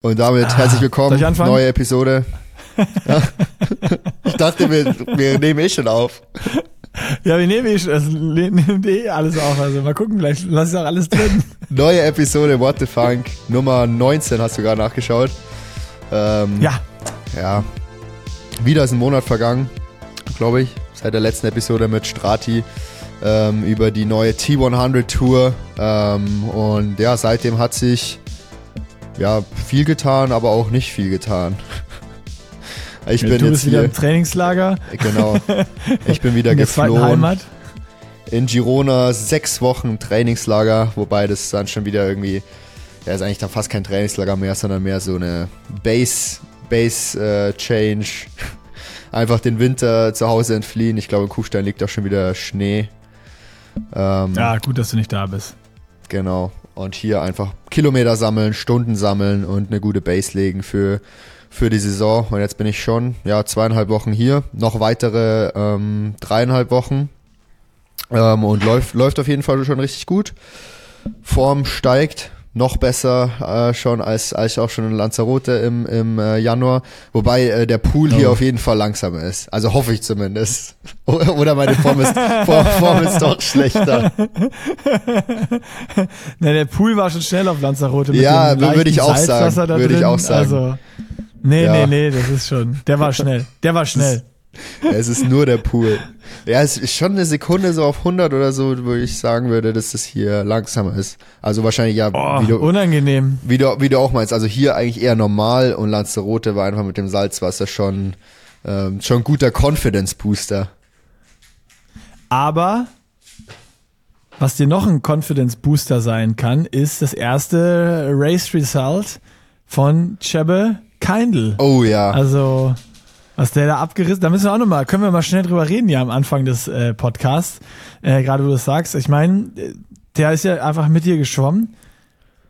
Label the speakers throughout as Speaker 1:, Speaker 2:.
Speaker 1: Und damit
Speaker 2: Ah,
Speaker 1: herzlich willkommen, neue Episode. Ja. ich dachte, wir, wir nehmen eh schon auf.
Speaker 2: Ja, wir nehmen eh, schon- also, nehmen eh alles auf. Also mal gucken, vielleicht lass ich auch alles drin.
Speaker 1: Neue Episode What the Funk, Nummer 19 hast du gerade nachgeschaut. Ähm,
Speaker 2: Ja,
Speaker 1: Ja. Wieder ist ein Monat vergangen, glaube ich, seit der letzten Episode mit Strati ähm, über die neue T100 Tour. Ähm, und ja, seitdem hat sich ja viel getan, aber auch nicht viel getan. Ich bin
Speaker 2: du
Speaker 1: jetzt
Speaker 2: bist wieder im Trainingslager
Speaker 1: genau, ich bin wieder
Speaker 2: in
Speaker 1: geflohen
Speaker 2: Heimat.
Speaker 1: in Girona, sechs Wochen Trainingslager, wobei das dann schon wieder irgendwie, ja, ist eigentlich dann fast kein Trainingslager mehr, sondern mehr so eine Base, Base äh, Change. Einfach den Winter zu Hause entfliehen. Ich glaube, in Kufstein liegt auch schon wieder Schnee. Ähm,
Speaker 2: Ja, gut, dass du nicht da bist.
Speaker 1: Genau. Und hier einfach Kilometer sammeln, Stunden sammeln und eine gute Base legen für, für die Saison. Und jetzt bin ich schon, ja, zweieinhalb Wochen hier. Noch weitere ähm, dreieinhalb Wochen. Ähm, und läuft, läuft auf jeden Fall schon richtig gut. Form steigt. Noch besser äh, schon als, als auch schon in Lanzarote im, im äh, Januar. Wobei äh, der Pool hier
Speaker 2: Oh.
Speaker 1: auf jeden Fall langsamer ist. Also hoffe ich zumindest. Oder meine Form ist, Form, ist doch schlechter.
Speaker 2: Na, der Pool war schon schnell auf Lanzarote.
Speaker 1: Ja,
Speaker 2: dem
Speaker 1: würde ich auch sagen, würde ich auch sagen.
Speaker 2: Also, nee,
Speaker 1: Ja.
Speaker 2: nee, nee, das ist schon. Der war schnell. Der war schnell.
Speaker 1: Es ist nur der Pool. Ja, es ist schon eine Sekunde so auf 100 oder so, wo ich sagen würde, dass es hier langsamer ist. Also wahrscheinlich ja,
Speaker 2: Oh,
Speaker 1: wie, du,
Speaker 2: unangenehm.
Speaker 1: wie, du, wie du auch meinst. Also hier eigentlich eher normal und Lanzarote war einfach mit dem Salzwasser schon, ähm, schon ein guter Confidence Booster.
Speaker 2: Aber was dir noch ein Confidence Booster sein kann, ist das erste Race Result von Chebe Keindl.
Speaker 1: Oh ja.
Speaker 2: Also, was der da abgerissen, da müssen wir auch nochmal, können wir mal schnell drüber reden, ja, am Anfang des äh, Podcasts, äh, gerade wo du das sagst. Ich meine, äh, der ist ja einfach mit dir geschwommen,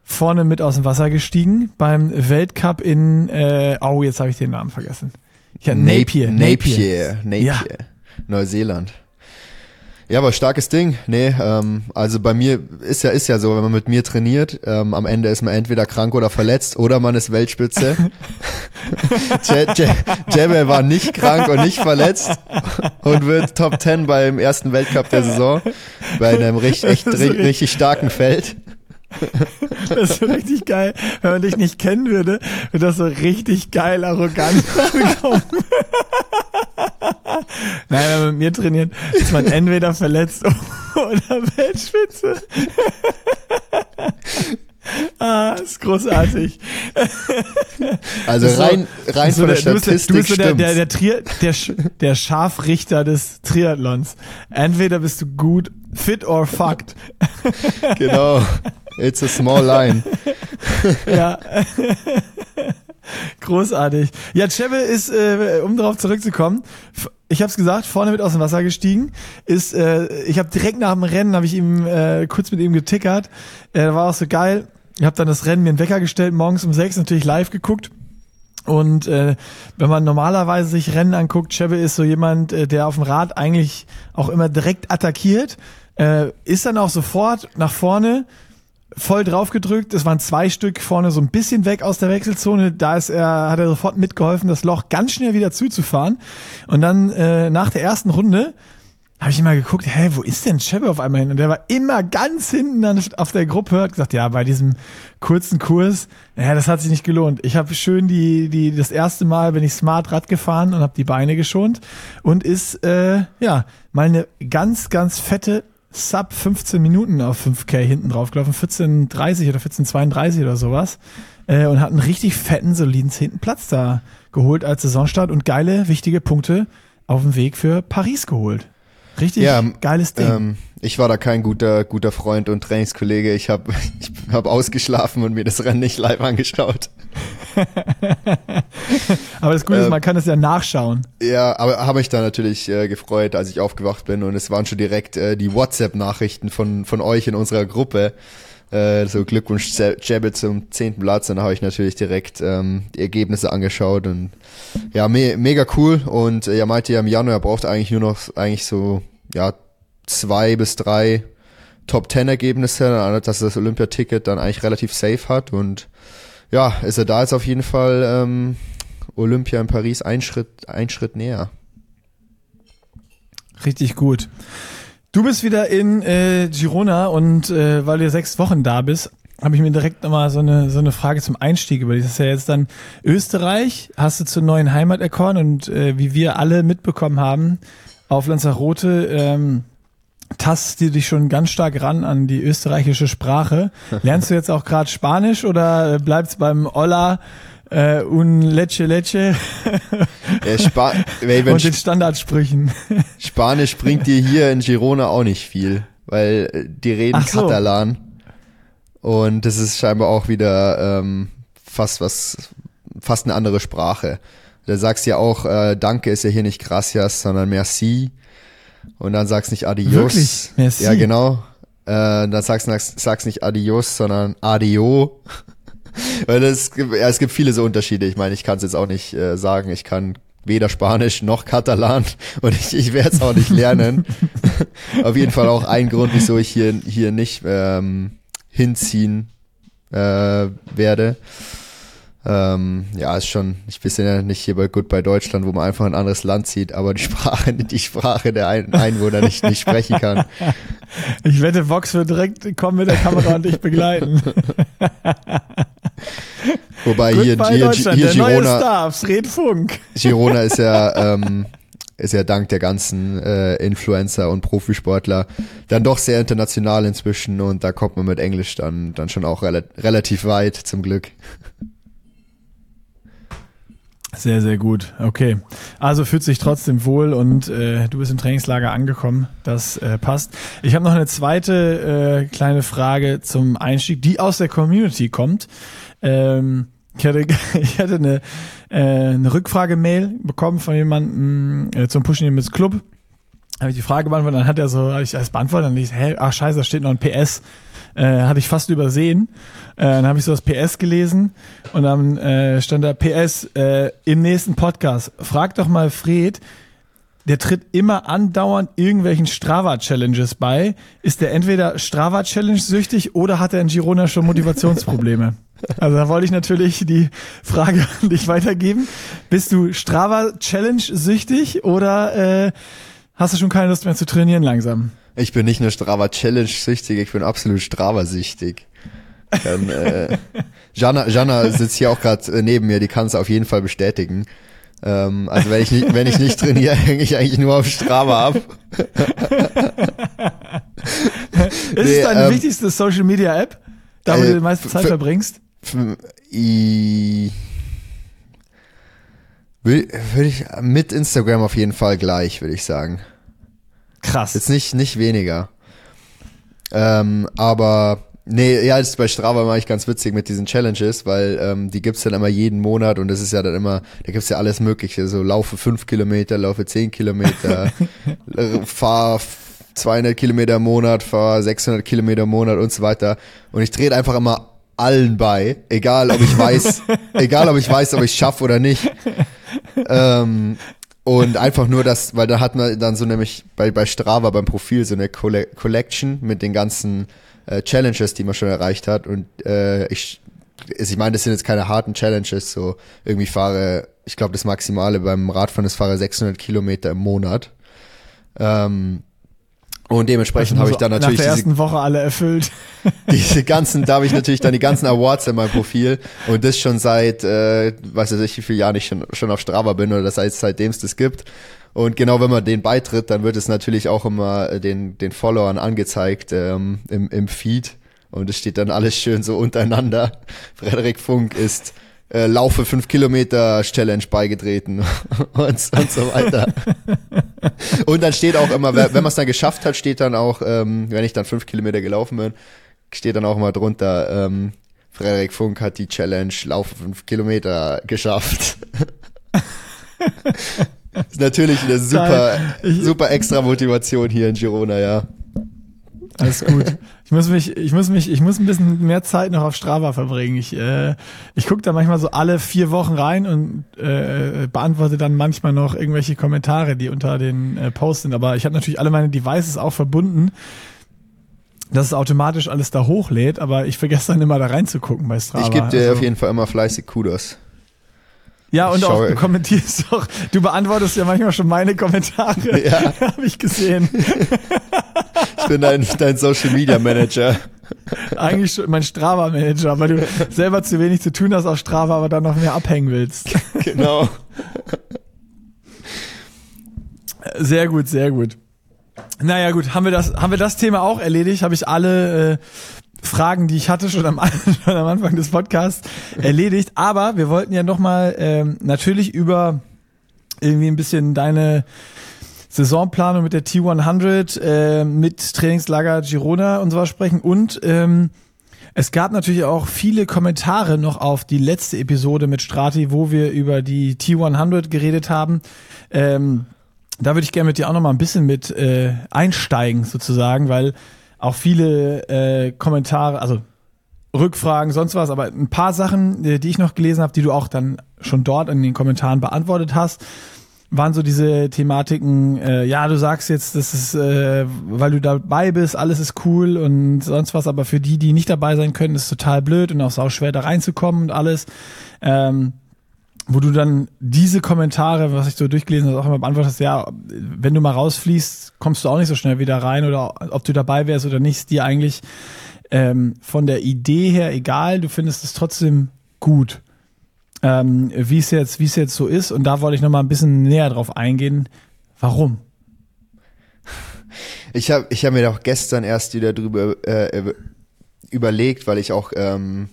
Speaker 2: vorne mit aus dem Wasser gestiegen beim Weltcup in, äh, oh, jetzt habe ich den Namen vergessen. Ja, Napier.
Speaker 1: Napier. Napier.
Speaker 2: Ja.
Speaker 1: Neuseeland. Ja, aber starkes Ding. Nee, ähm, also bei mir ist ja, ist ja so, wenn man mit mir trainiert, ähm, am Ende ist man entweder krank oder verletzt oder man ist Weltspitze. Je- Je- Jebel war nicht krank und nicht verletzt und wird Top 10 beim ersten Weltcup der Saison bei einem richtig, echt, richtig starken Feld.
Speaker 2: Das ist so richtig geil. Wenn man dich nicht kennen würde, würde das so richtig geil arrogant kommen. Nein, wenn man mit mir trainiert, ist man entweder verletzt oder Weltspitze. Ah, ist großartig.
Speaker 1: Also rein, rein
Speaker 2: So
Speaker 1: von der
Speaker 2: der- du bist, der-
Speaker 1: Statistik
Speaker 2: du bist so der, der, der, Trier, der, der Scharfrichter des Triathlons. Entweder bist du gut, fit or fucked.
Speaker 1: Genau. It's a small line.
Speaker 2: Ja. Großartig. Ja, Chebe ist, äh, um darauf zurückzukommen, ich habe es gesagt, vorne mit aus dem Wasser gestiegen, ist, äh, ich habe direkt nach dem Rennen, habe ich ihm äh, kurz mit ihm getickert, äh, war auch so geil. Ich habe dann das Rennen mir einen Wecker gestellt, morgens um sechs natürlich live geguckt. Und äh, wenn man normalerweise sich Rennen anguckt, Chebe ist so jemand, äh, der auf dem Rad eigentlich auch immer direkt attackiert, äh, ist dann auch sofort nach vorne, voll drauf gedrückt. Es waren zwei Stück vorne so ein bisschen weg aus der Wechselzone. Da ist er, hat er sofort mitgeholfen, das Loch ganz schnell wieder zuzufahren. Und dann äh, nach der ersten Runde habe ich immer geguckt, hä, wo ist denn Chebe auf einmal hin? Und der war immer ganz hinten dann auf der Gruppe, hat gesagt, ja, bei diesem kurzen Kurs, naja, das hat sich nicht gelohnt. Ich habe schön die, die, das erste Mal bin ich smart Rad gefahren und habe die Beine geschont und ist, äh, ja, mal eine ganz, ganz fette Sub 15 Minuten auf 5K hinten drauf gelaufen, 14.30 oder 14.32 oder sowas. Äh, und hat einen richtig fetten, soliden zehnten Platz da geholt als Saisonstart und geile, wichtige Punkte auf dem Weg für Paris geholt. Richtig
Speaker 1: Ja,
Speaker 2: geiles Ding.
Speaker 1: Ähm, ich war da kein guter, guter Freund und Trainingskollege. Ich habe ich hab ausgeschlafen und mir das Rennen nicht live angeschaut.
Speaker 2: Aber das Gute ist,
Speaker 1: ähm,
Speaker 2: man kann es ja nachschauen.
Speaker 1: Ja, aber habe mich da natürlich äh, gefreut, als ich aufgewacht bin und es waren schon direkt äh, die WhatsApp-Nachrichten von, von euch in unserer Gruppe. Äh, so Glückwunsch Je- Jebbe zum zehnten Platz. Dann habe ich natürlich direkt ähm, die Ergebnisse angeschaut und ja, me mega cool. Und äh, er meinte ja im Januar, braucht eigentlich nur noch eigentlich so ja zwei bis drei Top Ten Ergebnisse, dass er das Olympiaticket dann eigentlich relativ safe hat und ja, ist er da jetzt auf jeden Fall ähm, Olympia in Paris ein Schritt, ein Schritt näher.
Speaker 2: Richtig gut. Du bist wieder in äh, Girona und äh, weil du sechs Wochen da bist, habe ich mir direkt nochmal so eine, so eine Frage zum Einstieg über. Das ist ja jetzt dann Österreich, hast du zur neuen Heimat erkoren und äh, wie wir alle mitbekommen haben, auf Lanzarote ähm, tastest du dich schon ganz stark ran an die österreichische Sprache. Lernst du jetzt auch gerade Spanisch oder bleibst beim Olla äh, un leche leche
Speaker 1: Ja, Spa Ey, wenn
Speaker 2: und den
Speaker 1: Sp
Speaker 2: Standardsprüchen?
Speaker 1: Spanisch bringt dir hier in Girona auch nicht viel, weil äh, die reden
Speaker 2: so.
Speaker 1: Katalan. Und das ist scheinbar auch wieder ähm, fast was, fast eine andere Sprache. Da sagst du ja auch, äh, Danke ist ja hier nicht gracias, sondern merci. Und dann sagst nicht adios.
Speaker 2: Wirklich?
Speaker 1: Ja, genau. Äh, dann sagst du sagst nicht adios, sondern adio. Weil es gibt, ja, es gibt viele so Unterschiede. Ich meine, ich kann es jetzt auch nicht äh, sagen. Ich kann weder Spanisch noch Katalan und ich, ich werde es auch nicht lernen. Auf jeden Fall auch ein Grund, wieso ich hier, hier nicht ähm, hinziehen äh, werde. Ähm, ja, ist schon, ich bin ja nicht hier bei Goodbye Deutschland, wo man einfach ein anderes Land zieht, aber die Sprache, die Sprache der Ein Einwohner nicht, nicht sprechen kann.
Speaker 2: Ich wette, Vox wird direkt kommen mit der Kamera und dich begleiten.
Speaker 1: Wobei hier,
Speaker 2: Goodbye
Speaker 1: hier, hier
Speaker 2: der neue
Speaker 1: Girona,
Speaker 2: Star, Fred Funk.
Speaker 1: Girona ist ja, ähm, ist ja dank der ganzen äh, Influencer und Profisportler dann doch sehr international inzwischen und da kommt man mit Englisch dann, dann schon auch rela relativ weit, zum Glück.
Speaker 2: Sehr, sehr gut. Okay. Also fühlt sich trotzdem wohl und äh, du bist im Trainingslager angekommen. Das äh, passt. Ich habe noch eine zweite äh, kleine Frage zum Einstieg, die aus der Community kommt. Ähm, ich hatte, ich hatte eine, äh, eine Rückfrage-Mail bekommen von jemandem äh, zum Pushen Limits Club. Habe ich die Frage beantwortet, dann hat er so, hab ich als beantwortet, dann ich, hä, ach scheiße, da steht noch ein PS. Äh, hatte ich fast übersehen. Äh, dann habe ich so das PS gelesen und dann äh, stand da PS äh, im nächsten Podcast. Frag doch mal Fred, der tritt immer andauernd irgendwelchen Strava-Challenges bei. Ist der entweder Strava-Challenge süchtig oder hat er in Girona schon Motivationsprobleme? Also da wollte ich natürlich die Frage an dich weitergeben. Bist du Strava-Challenge süchtig oder äh, hast du schon keine Lust mehr zu trainieren langsam?
Speaker 1: Ich bin nicht nur Strava Challenge süchtig, ich bin absolut Strava süchtig. Dann, äh, Jana, Jana sitzt hier auch gerade neben mir, die kann es auf jeden Fall bestätigen. Ähm, also wenn ich nicht, wenn ich nicht trainiere, hänge ich eigentlich nur auf Strava ab.
Speaker 2: Ist
Speaker 1: Nee,
Speaker 2: es deine
Speaker 1: ähm,
Speaker 2: wichtigste Social Media App, da wo
Speaker 1: äh,
Speaker 2: du die meiste Zeit verbringst?
Speaker 1: I, will, würde ich mit Instagram auf jeden Fall gleich, würde ich sagen.
Speaker 2: Krass.
Speaker 1: Jetzt nicht, nicht weniger. Ähm, aber nee, ja, das ist bei Strava mache ich ganz witzig mit diesen Challenges, weil ähm, die gibt's dann immer jeden Monat und das ist ja dann immer, da gibt's ja alles mögliche, so laufe fünf Kilometer, laufe zehn Kilometer, äh, fahr f- 200 Kilometer im Monat, fahr 600 Kilometer im Monat und so weiter und ich drehe einfach immer allen bei, egal ob ich weiß, egal ob ich weiß, ob ich schaffe oder nicht. Ähm, und einfach nur das, weil da hat man dann so nämlich bei, bei Strava beim Profil so eine Colle Collection mit den ganzen äh, Challenges, die man schon erreicht hat. Und äh, ich, also ich meine, das sind jetzt keine harten Challenges, so irgendwie fahre, ich glaube, das Maximale beim Radfahren ist fahre 600 Kilometer im Monat. Ähm, und dementsprechend habe ich dann
Speaker 2: Nach
Speaker 1: natürlich
Speaker 2: der
Speaker 1: diese,
Speaker 2: ersten Woche alle erfüllt.
Speaker 1: diese ganzen, da habe ich natürlich dann die ganzen Awards in meinem Profil und das schon seit, äh, weiß ich wie viele Jahren ich schon, schon auf Strava bin oder das heißt seitdem es das gibt. Und genau wenn man den beitritt, dann wird es natürlich auch immer äh, den, den Followern angezeigt ähm, im, im Feed und es steht dann alles schön so untereinander. Frederik Funk ist äh, Laufe 5 Kilometer Challenge beigetreten und, und so weiter. Und dann steht auch immer, wenn man es dann geschafft hat, steht dann auch, ähm, wenn ich dann fünf Kilometer gelaufen bin, steht dann auch immer drunter, ähm, Frederik Funk hat die Challenge Laufe fünf Kilometer geschafft. ist natürlich eine super.
Speaker 2: Ich-
Speaker 1: super extra Motivation hier in Girona, ja.
Speaker 2: Alles gut. Ich muss mich, ich muss mich, ich muss ein bisschen mehr Zeit noch auf Strava verbringen. Ich, äh, ich gucke da manchmal so alle vier Wochen rein und äh, beantworte dann manchmal noch irgendwelche Kommentare, die unter den äh, Posts sind. Aber ich habe natürlich alle meine Devices auch verbunden. dass es automatisch alles da hochlädt, aber ich vergesse dann immer da reinzugucken bei Strava.
Speaker 1: Ich gebe dir
Speaker 2: Also-
Speaker 1: auf jeden Fall immer fleißig Kudos.
Speaker 2: Ja, und auch du kommentierst auch, du beantwortest ja manchmal schon meine Kommentare.
Speaker 1: Ja.
Speaker 2: Habe ich gesehen.
Speaker 1: Ich bin dein, dein Social Media Manager.
Speaker 2: Eigentlich schon mein Strava-Manager, weil du selber zu wenig zu tun hast auf Strava, aber dann noch mehr abhängen willst.
Speaker 1: Genau.
Speaker 2: Sehr gut, sehr gut. Naja, gut, haben wir das, haben wir das Thema auch erledigt? Habe ich alle äh, Fragen, die ich hatte, schon am, schon am Anfang des Podcasts erledigt. Aber wir wollten ja nochmal ähm, natürlich über irgendwie ein bisschen deine Saisonplanung mit der T100, äh, mit Trainingslager Girona und sowas sprechen. Und ähm, es gab natürlich auch viele Kommentare noch auf die letzte Episode mit Strati, wo wir über die T100 geredet haben. Ähm, da würde ich gerne mit dir auch noch mal ein bisschen mit äh, einsteigen sozusagen, weil auch viele äh, Kommentare, also Rückfragen, sonst was, aber ein paar Sachen, äh, die ich noch gelesen habe, die du auch dann schon dort in den Kommentaren beantwortet hast, waren so diese Thematiken, äh, ja, du sagst jetzt, das ist, äh, weil du dabei bist, alles ist cool und sonst was, aber für die, die nicht dabei sein können, ist total blöd und auch sau schwer da reinzukommen und alles. Ähm, wo du dann diese Kommentare, was ich so durchgelesen habe, auch immer beantwortet hast, ja, wenn du mal rausfließt, kommst du auch nicht so schnell wieder rein oder ob du dabei wärst oder nicht, ist dir eigentlich ähm, von der Idee her egal, du findest es trotzdem gut, ähm, wie es jetzt, wie es jetzt so ist und da wollte ich noch mal ein bisschen näher drauf eingehen. Warum?
Speaker 1: Ich habe ich hab mir doch gestern erst wieder drüber äh, über- überlegt, weil ich auch ähm,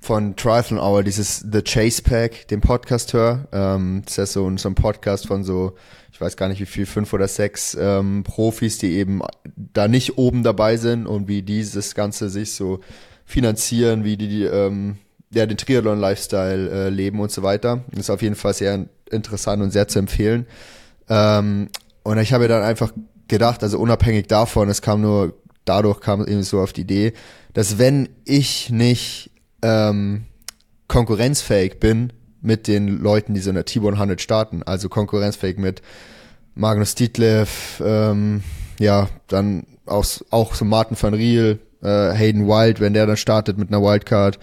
Speaker 1: von Triathlon Hour dieses The Chase Pack, den Podcast höre. Ähm, das ist so, ein- so ein Podcast von so, ich weiß gar nicht wie viel, fünf oder sechs ähm, Profis, die eben da nicht oben dabei sind und wie dieses Ganze sich so finanzieren, wie die, die ähm, ja, den Triathlon-Lifestyle äh, leben und so weiter. Das ist auf jeden Fall sehr interessant und sehr zu empfehlen. Ähm, und ich habe dann einfach gedacht, also unabhängig davon, es kam nur, dadurch kam es eben so auf die Idee, dass wenn ich nicht ähm, konkurrenzfähig bin mit den Leuten, die so in der T100 starten, also konkurrenzfähig mit Magnus Ditlev, ähm, ja, dann auch, auch so Martin van Riel, äh, Hayden Wild, wenn der dann startet mit einer Wildcard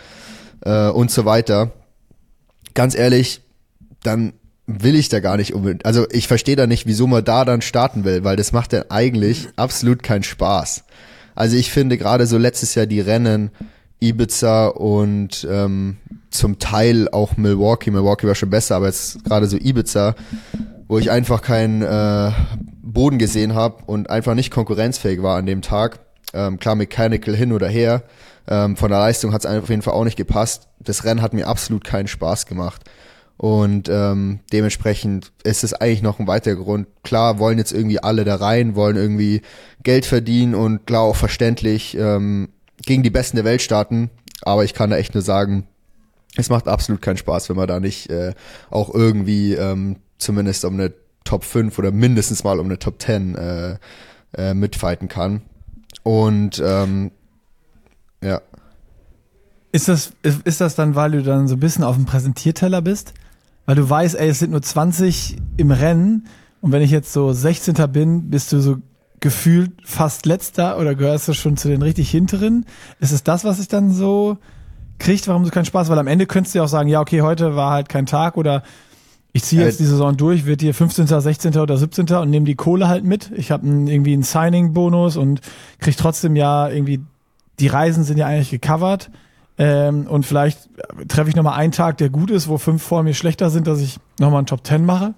Speaker 1: äh, und so weiter. Ganz ehrlich, dann will ich da gar nicht unbedingt. Also ich verstehe da nicht, wieso man da dann starten will, weil das macht dann eigentlich absolut keinen Spaß. Also ich finde gerade so letztes Jahr die Rennen Ibiza und ähm, zum Teil auch Milwaukee. Milwaukee war schon besser, aber jetzt gerade so Ibiza, wo ich einfach keinen äh, Boden gesehen habe und einfach nicht konkurrenzfähig war an dem Tag. Ähm, klar, Mechanical hin oder her. Ähm, von der Leistung hat es auf jeden Fall auch nicht gepasst. Das Rennen hat mir absolut keinen Spaß gemacht. Und ähm, dementsprechend ist es eigentlich noch ein weiterer Grund. Klar wollen jetzt irgendwie alle da rein, wollen irgendwie Geld verdienen und klar auch verständlich ähm, gegen die Besten der Welt starten. Aber ich kann da echt nur sagen, es macht absolut keinen Spaß, wenn man da nicht äh, auch irgendwie ähm, zumindest um eine Top 5 oder mindestens mal um eine Top 10 äh, äh, mitfighten kann. Und ähm.
Speaker 2: Ist das, ist, ist das dann, weil du dann so ein bisschen auf dem Präsentierteller bist? Weil du weißt, ey, es sind nur 20 im Rennen und wenn ich jetzt so 16. bin, bist du so gefühlt fast letzter oder gehörst du schon zu den richtig hinteren? Ist es das, was sich dann so kriegt, warum du keinen Spaß? Weil am Ende könntest du ja auch sagen, ja, okay, heute war halt kein Tag oder ich ziehe jetzt
Speaker 1: Äh,
Speaker 2: die Saison durch, wird hier 15., 16. oder 17. und nehme die Kohle halt mit. Ich habe irgendwie einen Signing-Bonus und krieg trotzdem ja irgendwie, die Reisen sind ja eigentlich gecovert. Ähm, und vielleicht treffe ich nochmal einen Tag, der gut ist, wo fünf vor mir schlechter sind, dass ich nochmal einen Top 10 mache.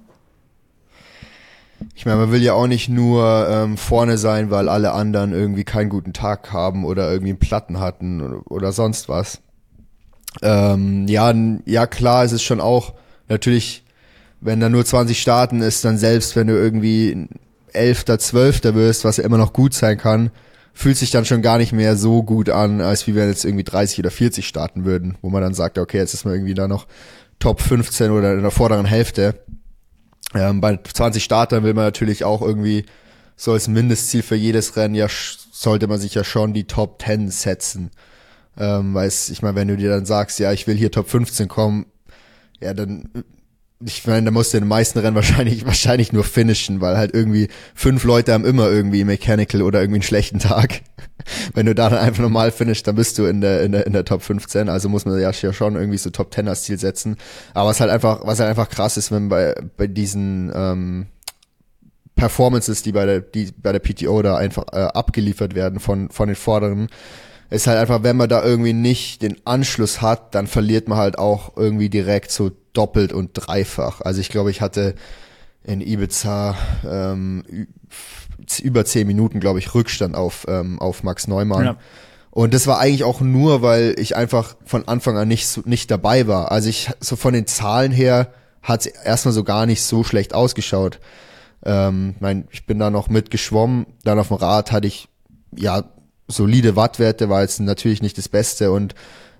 Speaker 1: Ich meine, man will ja auch nicht nur ähm, vorne sein, weil alle anderen irgendwie keinen guten Tag haben oder irgendwie einen Platten hatten oder, oder sonst was. Ähm, ja, ja klar, es ist schon auch natürlich, wenn da nur 20 starten ist, dann selbst wenn du irgendwie Elfter, Zwölfter wirst, was ja immer noch gut sein kann, fühlt sich dann schon gar nicht mehr so gut an, als wie wenn jetzt irgendwie 30 oder 40 starten würden, wo man dann sagt, okay, jetzt ist man irgendwie da noch Top 15 oder in der vorderen Hälfte. Ähm, bei 20 Startern will man natürlich auch irgendwie so als Mindestziel für jedes Rennen ja sollte man sich ja schon die Top 10 setzen. Ähm, weil ich meine, wenn du dir dann sagst, ja, ich will hier Top 15 kommen, ja, dann ich meine, da musst du in den meisten Rennen wahrscheinlich, wahrscheinlich nur finishen, weil halt irgendwie fünf Leute haben immer irgendwie Mechanical oder irgendwie einen schlechten Tag. Wenn du da dann einfach normal finishst, dann bist du in der, in der, in der Top 15. Also muss man ja schon irgendwie so Top 10 als Ziel setzen. Aber was halt einfach, was halt einfach krass ist, wenn bei, bei diesen, ähm, Performances, die bei der, die bei der PTO da einfach äh, abgeliefert werden von, von den Vorderen, ist halt einfach, wenn man da irgendwie nicht den Anschluss hat, dann verliert man halt auch irgendwie direkt so doppelt und dreifach. Also ich glaube, ich hatte in Ibiza ähm, über zehn Minuten, glaube ich, Rückstand auf, ähm, auf Max Neumann. Ja. Und das war eigentlich auch nur, weil ich einfach von Anfang an nicht, so, nicht dabei war. Also ich, so von den Zahlen her hat es erstmal so gar nicht so schlecht ausgeschaut. Ähm, mein, ich bin da noch mitgeschwommen, dann auf dem Rad hatte ich ja solide Wattwerte, war jetzt natürlich nicht das Beste und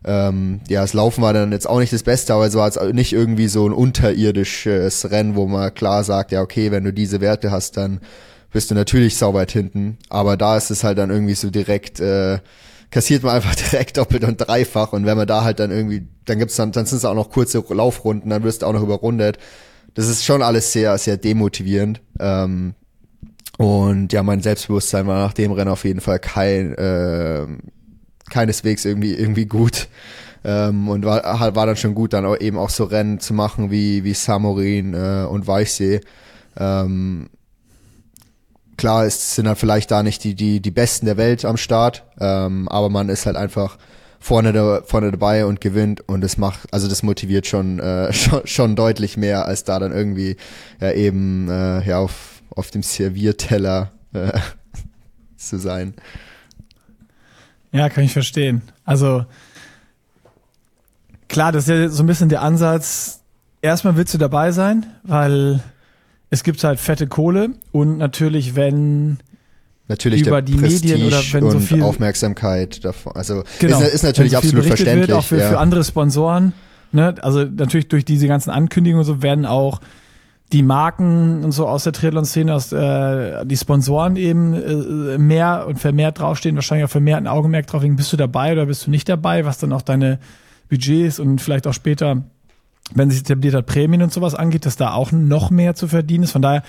Speaker 1: ähm, ja, das Laufen war dann jetzt auch nicht das Beste, aber es war jetzt nicht irgendwie so ein unterirdisches Rennen, wo man klar sagt, ja, okay, wenn du diese Werte hast, dann bist du natürlich sauber hinten. Aber da ist es halt dann irgendwie so direkt, äh, kassiert man einfach direkt doppelt und dreifach. Und wenn man da halt dann irgendwie, dann gibt's dann, dann sind es auch noch kurze Laufrunden, dann wirst du auch noch überrundet. Das ist schon alles sehr, sehr demotivierend. Ähm, und ja, mein Selbstbewusstsein war nach dem Rennen auf jeden Fall kein, äh, keineswegs irgendwie, irgendwie gut. Ähm, und war, war dann schon gut, dann auch eben auch so Rennen zu machen wie, wie Samorin äh, und Weichsee. Ähm, klar, es sind halt vielleicht da nicht die, die, die Besten der Welt am Start, ähm, aber man ist halt einfach vorne, da, vorne dabei und gewinnt und das macht, also das motiviert schon, äh, schon, schon deutlich mehr, als da dann irgendwie ja, eben äh, ja, auf auf dem Servierteller äh, zu sein.
Speaker 2: Ja, kann ich verstehen. Also klar, das ist ja so ein bisschen der Ansatz. Erstmal willst du dabei sein, weil es gibt halt fette Kohle und natürlich, wenn
Speaker 1: natürlich
Speaker 2: über die
Speaker 1: Prestige
Speaker 2: Medien oder wenn so viel
Speaker 1: Aufmerksamkeit davon, also
Speaker 2: genau,
Speaker 1: ist, ist natürlich so absolut verständlich. Wird,
Speaker 2: auch für,
Speaker 1: ja.
Speaker 2: für andere Sponsoren. Ne? Also natürlich durch diese ganzen Ankündigungen und so werden auch die Marken und so aus der Triathlon-Szene, aus äh, die Sponsoren eben äh, mehr und vermehrt draufstehen, wahrscheinlich auch vermehrt ein Augenmerk drauf, bist du dabei oder bist du nicht dabei, was dann auch deine Budgets und vielleicht auch später, wenn sich etabliert hat, Prämien und sowas angeht, dass da auch noch mehr zu verdienen ist. Von daher,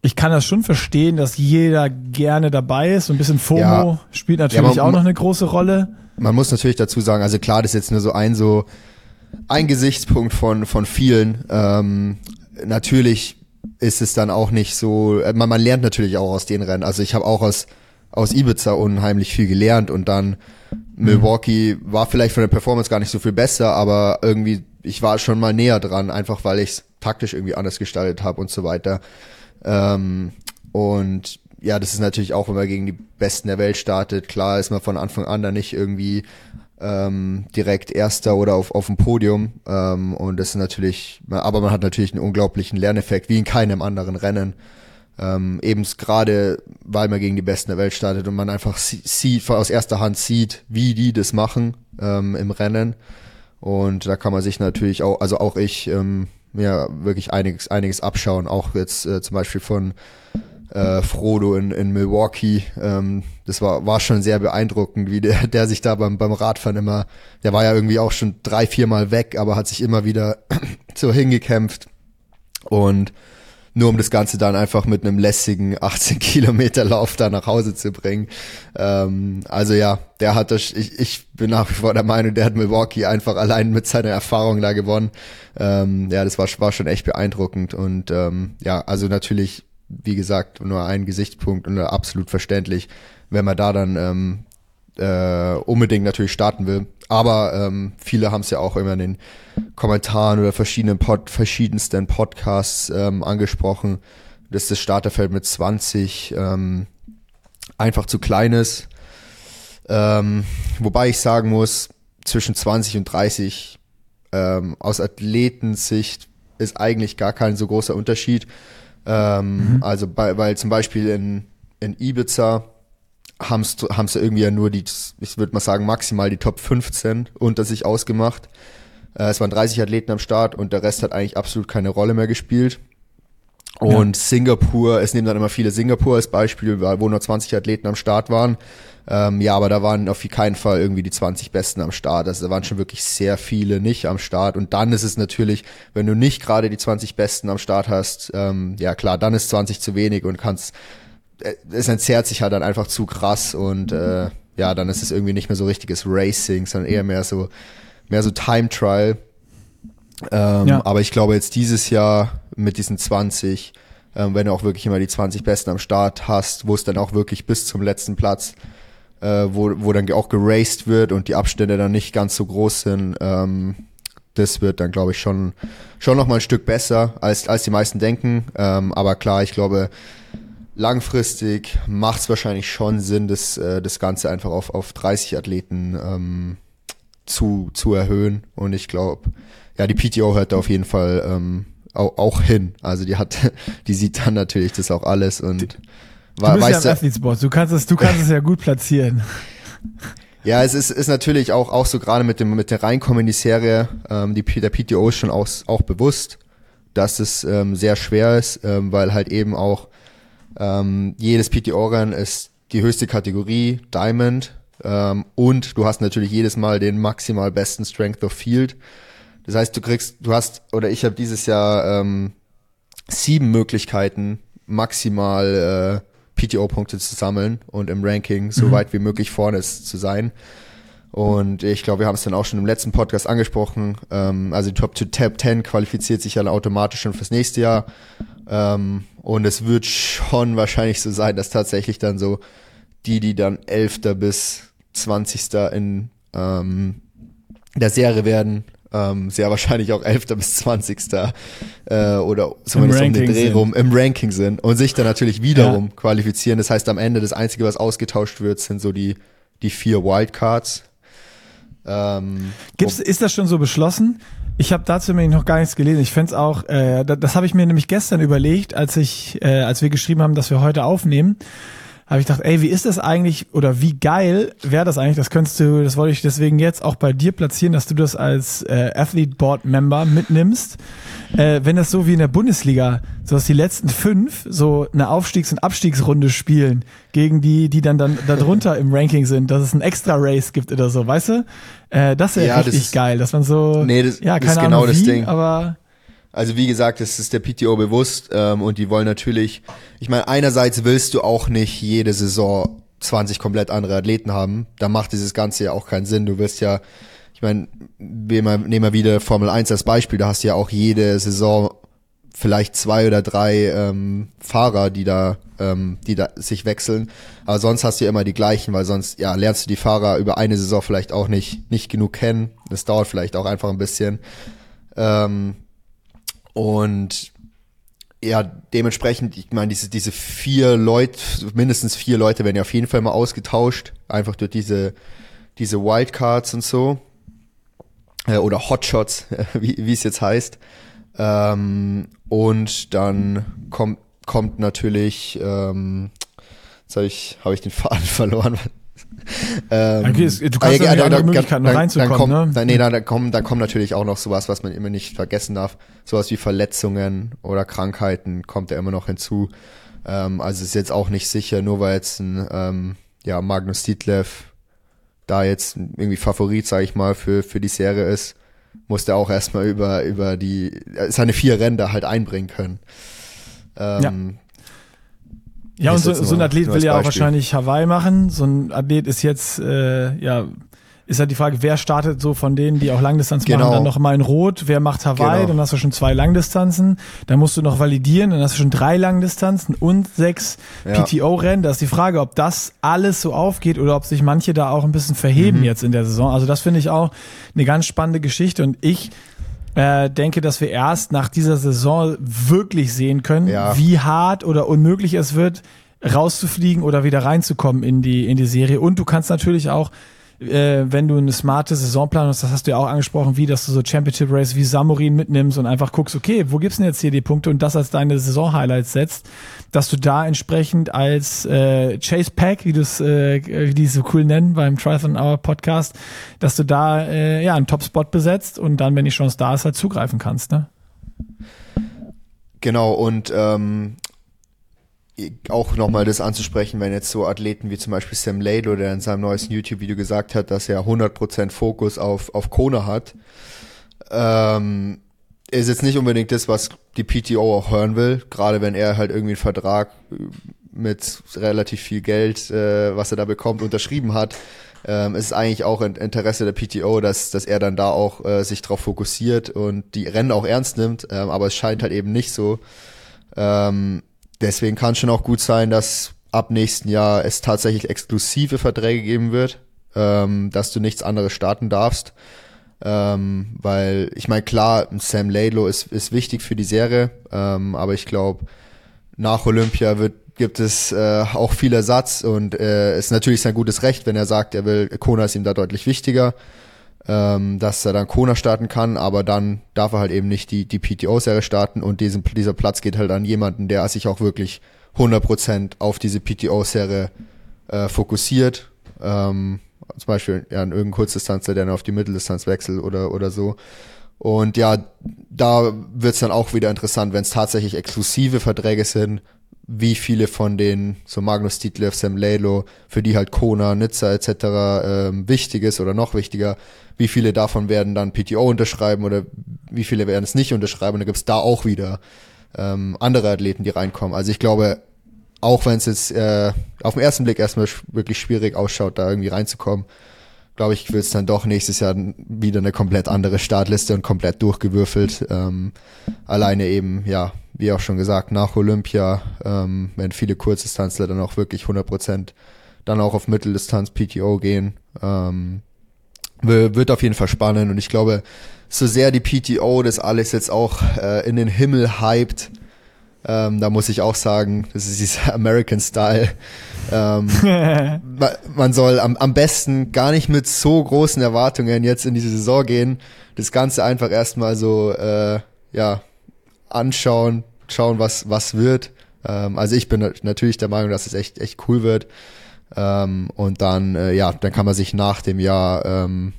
Speaker 2: ich kann das schon verstehen, dass jeder gerne dabei ist. So ein bisschen FOMO ja. spielt natürlich ja, man, auch noch eine große Rolle.
Speaker 1: Man muss natürlich dazu sagen, also klar, das ist jetzt nur so ein so ein Gesichtspunkt von von vielen. Ähm, natürlich ist es dann auch nicht so, äh, man, man lernt natürlich auch aus den Rennen. Also ich habe auch aus, aus Ibiza unheimlich viel gelernt und dann Milwaukee war vielleicht von der Performance gar nicht so viel besser, aber irgendwie, ich war schon mal näher dran, einfach weil ich es taktisch irgendwie anders gestaltet habe und so weiter. Ähm, und ja, das ist natürlich auch, wenn man gegen die Besten der Welt startet. Klar ist man von Anfang an da nicht irgendwie ähm, direkt Erster oder auf, auf dem Podium. Ähm, und das ist natürlich, aber man hat natürlich einen unglaublichen Lerneffekt, wie in keinem anderen Rennen. Ähm, eben gerade, weil man gegen die Besten der Welt startet und man einfach sieht, aus erster Hand sieht, wie die das machen ähm, im Rennen. Und da kann man sich natürlich auch, also auch ich, ähm, ja, wirklich einiges, einiges abschauen, auch jetzt äh, zum Beispiel von äh, Frodo in, in Milwaukee. Ähm, das war, war schon sehr beeindruckend, wie der, der sich da beim, beim Radfahren immer, der war ja irgendwie auch schon drei, vier Mal weg, aber hat sich immer wieder so hingekämpft. Und nur um das Ganze dann einfach mit einem lässigen 18 Kilometer Lauf da nach Hause zu bringen. Ähm, also ja, der hat das, ich, ich bin nach wie vor der Meinung, der hat Milwaukee einfach allein mit seiner Erfahrung da gewonnen. Ähm, ja, das war, war schon echt beeindruckend und ähm, ja, also natürlich wie gesagt, nur ein Gesichtspunkt und absolut verständlich, wenn man da dann ähm, äh, unbedingt natürlich starten will. Aber ähm, viele haben es ja auch immer in den Kommentaren oder verschiedenen Pod, verschiedensten Podcasts ähm, angesprochen, dass das Starterfeld mit 20 ähm, einfach zu klein ist. Ähm, wobei ich sagen muss, zwischen 20 und 30 ähm, aus Athletensicht ist eigentlich gar kein so großer Unterschied. Ähm, mhm. Also bei, weil zum Beispiel in, in Ibiza haben sie irgendwie ja nur die, ich würde mal sagen, maximal die Top 15 unter sich ausgemacht. Äh, es waren 30 Athleten am Start und der Rest hat eigentlich absolut keine Rolle mehr gespielt. Und ja. Singapur, es nehmen dann immer viele Singapur als Beispiel, wo nur 20 Athleten am Start waren. Ähm, ja, aber da waren auf keinen Fall irgendwie die 20 Besten am Start. Also da waren schon wirklich sehr viele nicht am Start. Und dann ist es natürlich, wenn du nicht gerade die 20 Besten am Start hast, ähm, ja klar, dann ist 20 zu wenig und kannst, äh, es entzerrt sich halt dann einfach zu krass und äh, ja, dann ist es irgendwie nicht mehr so richtiges Racing, sondern eher mehr so, mehr so Time Trial. Ähm, ja. Aber ich glaube jetzt dieses Jahr mit diesen 20, ähm, wenn du auch wirklich immer die 20 Besten am Start hast, wo es dann auch wirklich bis zum letzten Platz, äh, wo, wo dann auch geraced wird und die Abstände dann nicht ganz so groß sind, ähm, das wird dann, glaube ich, schon, schon noch mal ein Stück besser, als, als die meisten denken. Ähm, aber klar, ich glaube, langfristig macht es wahrscheinlich schon Sinn, das, äh, das Ganze einfach auf, auf 30 Athleten ähm, zu, zu erhöhen. Und ich glaube, ja, die PTO hört da auf jeden Fall ähm, auch, auch hin. Also die hat, die sieht dann natürlich das auch alles und
Speaker 2: du bist weißt ja im Athletes Board. Du kannst es, du kannst es ja gut platzieren.
Speaker 1: Ja, es ist, ist natürlich auch, auch so gerade mit dem, mit der Reinkommen in die Serie, ähm, die, der PTO ist schon auch, auch bewusst, dass es ähm, sehr schwer ist, ähm, weil halt eben auch ähm, jedes PTO-Rennen ist die höchste Kategorie, Diamond, ähm, und du hast natürlich jedes Mal den maximal besten Strength of Field. Das heißt, du kriegst, du hast, oder ich habe dieses Jahr ähm, sieben Möglichkeiten, maximal äh, PTO-Punkte zu sammeln und im Ranking so mhm. weit wie möglich vorne zu sein. Und ich glaube, wir haben es dann auch schon im letzten Podcast angesprochen. Ähm, also die Top to Tab 10 qualifiziert sich ja automatisch schon fürs nächste Jahr. Ähm, und es wird schon wahrscheinlich so sein, dass tatsächlich dann so die, die dann 11. bis 20. in ähm, der Serie werden, ähm, sehr wahrscheinlich auch 11. bis 20. Äh, oder zumindest um den Dreh rum im Ranking sind und sich dann natürlich wiederum ja. qualifizieren. Das heißt, am Ende das Einzige, was ausgetauscht wird, sind so die, die vier Wildcards.
Speaker 2: Ähm, Gibt's, ist das schon so beschlossen? Ich habe dazu nämlich noch gar nichts gelesen. Ich fände auch, äh, das, das habe ich mir nämlich gestern überlegt, als ich, äh, als wir geschrieben haben, dass wir heute aufnehmen habe ich gedacht, ey, wie ist das eigentlich oder wie geil wäre das eigentlich? Das könntest du, das wollte ich deswegen jetzt auch bei dir platzieren, dass du das als äh, Athlete Board Member mitnimmst. Äh, wenn das so wie in der Bundesliga, so dass die letzten fünf so eine Aufstiegs- und Abstiegsrunde spielen gegen die, die dann dann darunter im Ranking sind, dass es ein extra Race gibt oder so, weißt du? Äh, das wäre ja, richtig das, geil, dass man so,
Speaker 1: nee, das, ja, keine das Ahnung genau wie, das Ding. aber also wie gesagt, das ist der PTO bewusst ähm, und die wollen natürlich, ich meine, einerseits willst du auch nicht jede Saison 20 komplett andere Athleten haben. Da macht dieses Ganze ja auch keinen Sinn. Du wirst ja, ich meine, nehmen wir wieder Formel 1 als Beispiel, da hast du ja auch jede Saison vielleicht zwei oder drei ähm, Fahrer, die da, ähm, die da sich wechseln. Aber sonst hast du ja immer die gleichen, weil sonst ja lernst du die Fahrer über eine Saison vielleicht auch nicht nicht genug kennen. Das dauert vielleicht auch einfach ein bisschen. Ähm, und ja, dementsprechend, ich meine, diese, diese vier Leute, mindestens vier Leute werden ja auf jeden Fall mal ausgetauscht, einfach durch diese, diese Wildcards und so. Äh, oder Hotshots, wie, wie es jetzt heißt. Ähm, und dann kommt, kommt natürlich, ähm, jetzt habe ich, hab ich den Faden verloren.
Speaker 2: Ähm, okay, du kannst ja, ja andere Möglichkeiten dann, reinzukommen,
Speaker 1: dann kommt,
Speaker 2: ne?
Speaker 1: Dann, nee, dann, kommen, dann kommt natürlich auch noch sowas, was man immer nicht vergessen darf. Sowas wie Verletzungen oder Krankheiten kommt ja immer noch hinzu. Ähm, also ist jetzt auch nicht sicher, nur weil jetzt ein ähm, ja, Magnus Dietlev da jetzt irgendwie Favorit, sag ich mal, für, für die Serie ist, muss der auch erstmal über, über die, seine vier Ränder halt einbringen können. Ähm, ja.
Speaker 2: Ja, und so, so ein Athlet will ja auch wahrscheinlich Hawaii machen. So ein Athlet ist jetzt, äh, ja, ist halt die Frage, wer startet so von denen, die auch Langdistanz genau. machen, dann noch mal in Rot, wer macht Hawaii, genau. dann hast du schon zwei Langdistanzen, dann musst du noch validieren, dann hast du schon drei Langdistanzen und sechs ja. PTO-Rennen. Da ist die Frage, ob das alles so aufgeht oder ob sich manche da auch ein bisschen verheben mhm. jetzt in der Saison. Also das finde ich auch eine ganz spannende Geschichte und ich äh, denke, dass wir erst nach dieser Saison wirklich sehen können, ja. wie hart oder unmöglich es wird, rauszufliegen oder wieder reinzukommen in die, in die Serie. Und du kannst natürlich auch äh, wenn du eine smarte Saisonplanung hast, das hast du ja auch angesprochen, wie, dass du so Championship Race wie Samurin mitnimmst und einfach guckst, okay, wo gibt's denn jetzt hier die Punkte und das als deine Saison-Highlights setzt, dass du da entsprechend als äh, Chase Pack, wie du es, äh, wie die so cool nennen beim Triathlon Hour Podcast, dass du da äh, ja einen Top-Spot besetzt und dann, wenn die Chance da ist, halt zugreifen kannst, ne?
Speaker 1: Genau, und ähm, auch nochmal das anzusprechen, wenn jetzt so Athleten wie zum Beispiel Sam Laidlow, der in seinem neuesten YouTube-Video gesagt hat, dass er 100% Fokus auf, auf Kona hat, ähm, ist jetzt nicht unbedingt das, was die PTO auch hören will, gerade wenn er halt irgendwie einen Vertrag mit relativ viel Geld, äh, was er da bekommt, unterschrieben hat. Ähm, ist eigentlich auch ein Interesse der PTO, dass, dass er dann da auch äh, sich drauf fokussiert und die Rennen auch ernst nimmt, ähm, aber es scheint halt eben nicht so. Ähm, deswegen kann schon auch gut sein, dass ab nächsten Jahr es tatsächlich exklusive Verträge geben wird, ähm, dass du nichts anderes starten darfst. Ähm, weil ich meine, klar, Sam Laidlow ist, ist wichtig für die Serie, ähm, aber ich glaube, nach Olympia wird gibt es äh, auch viel Ersatz und äh, ist natürlich sein gutes Recht, wenn er sagt, er will, Kona ist ihm da deutlich wichtiger, ähm, dass er dann Kona starten kann, aber dann darf er halt eben nicht die, die PTO-Serie starten und diesen, dieser Platz geht halt an jemanden, der sich auch wirklich 100% auf diese PTO-Serie äh, fokussiert. Ähm, zum Beispiel ja, in irgendeinem Kurzdistanzler, der dann auf die Mitteldistanz wechselt oder, oder so. Und ja, da wird's dann auch wieder interessant, wenn es tatsächlich exklusive Verträge sind, wie viele von den, so Magnus Dietlev, Sam Lalo, für die halt Kona, Nizza etc. Ähm, wichtig ist oder noch wichtiger, wie viele davon werden dann PTO unterschreiben oder wie viele werden es nicht unterschreiben. Und da gibt's da auch wieder ähm, andere Athleten, die reinkommen. Also ich glaube, auch wenn es jetzt äh, auf den ersten Blick erstmal wirklich schwierig ausschaut, da irgendwie reinzukommen, glaube ich, wird es dann doch nächstes Jahr wieder eine komplett andere Startliste und komplett durchgewürfelt. Ähm, alleine eben, ja, wie auch schon gesagt, nach Olympia, ähm, wenn viele Kurzdistanzler dann auch wirklich 100 Prozent dann auch auf Mitteldistanz PTO gehen, ähm, wird auf jeden Fall spannend und ich glaube, so sehr die PTO das alles jetzt auch äh, in den Himmel hypt, ähm, da muss ich auch sagen, das ist dieser American Style. Ähm, man soll am, am besten gar nicht mit so großen Erwartungen jetzt in diese Saison gehen. Das Ganze einfach erstmal so, äh, ja, anschauen, schauen, was, was wird. Ähm, also ich bin natürlich der Meinung, dass es echt, echt cool wird. Ähm, und dann, äh, ja, dann kann man sich nach dem Jahr ähm,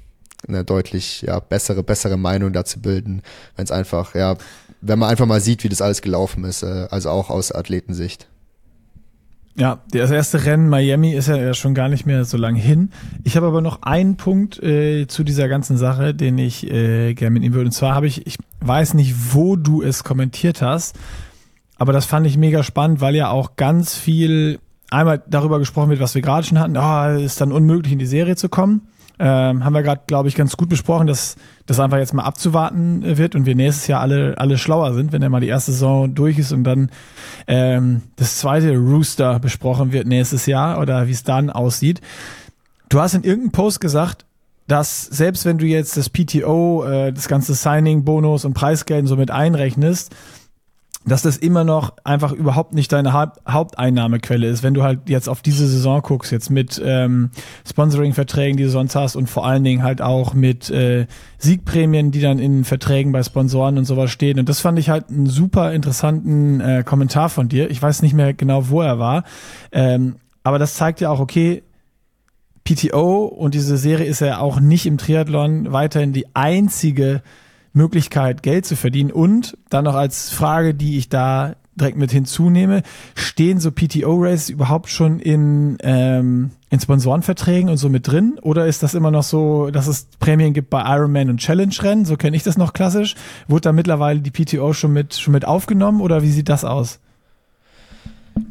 Speaker 1: eine deutlich ja, bessere, bessere Meinung dazu bilden, wenn es einfach, ja, wenn man einfach mal sieht, wie das alles gelaufen ist, äh, also auch aus Athletensicht.
Speaker 2: Ja, das erste Rennen Miami ist ja schon gar nicht mehr so lang hin. Ich habe aber noch einen Punkt äh, zu dieser ganzen Sache, den ich äh, gerne mitnehmen würde. Und zwar habe ich, ich weiß nicht, wo du es kommentiert hast, aber das fand ich mega spannend, weil ja auch ganz viel einmal darüber gesprochen wird, was wir gerade schon hatten. Ah, oh, ist dann unmöglich in die Serie zu kommen. Ähm, haben wir gerade, glaube ich, ganz gut besprochen, dass das einfach jetzt mal abzuwarten wird und wir nächstes Jahr alle, alle schlauer sind, wenn dann mal die erste Saison durch ist und dann ähm, das zweite Rooster besprochen wird nächstes Jahr oder wie es dann aussieht. Du hast in irgendeinem Post gesagt, dass selbst wenn du jetzt das PTO, äh, das ganze Signing, Bonus und Preisgeld so mit einrechnest, dass das immer noch einfach überhaupt nicht deine Haupt Haupteinnahmequelle ist, wenn du halt jetzt auf diese Saison guckst, jetzt mit ähm, Sponsoring-Verträgen, die du sonst hast und vor allen Dingen halt auch mit äh, Siegprämien, die dann in Verträgen bei Sponsoren und sowas stehen. Und das fand ich halt einen super interessanten äh, Kommentar von dir. Ich weiß nicht mehr genau, wo er war, ähm, aber das zeigt ja auch, okay, PTO und diese Serie ist ja auch nicht im Triathlon weiterhin die einzige Möglichkeit, Geld zu verdienen. Und dann noch als Frage, die ich da direkt mit hinzunehme, stehen so PTO-Races überhaupt schon in, ähm, in Sponsorenverträgen und so mit drin? Oder ist das immer noch so, dass es Prämien gibt bei Ironman und Challenge-Rennen? So kenne ich das noch klassisch. Wurde da mittlerweile die PTO schon mit, schon mit aufgenommen oder wie sieht das aus?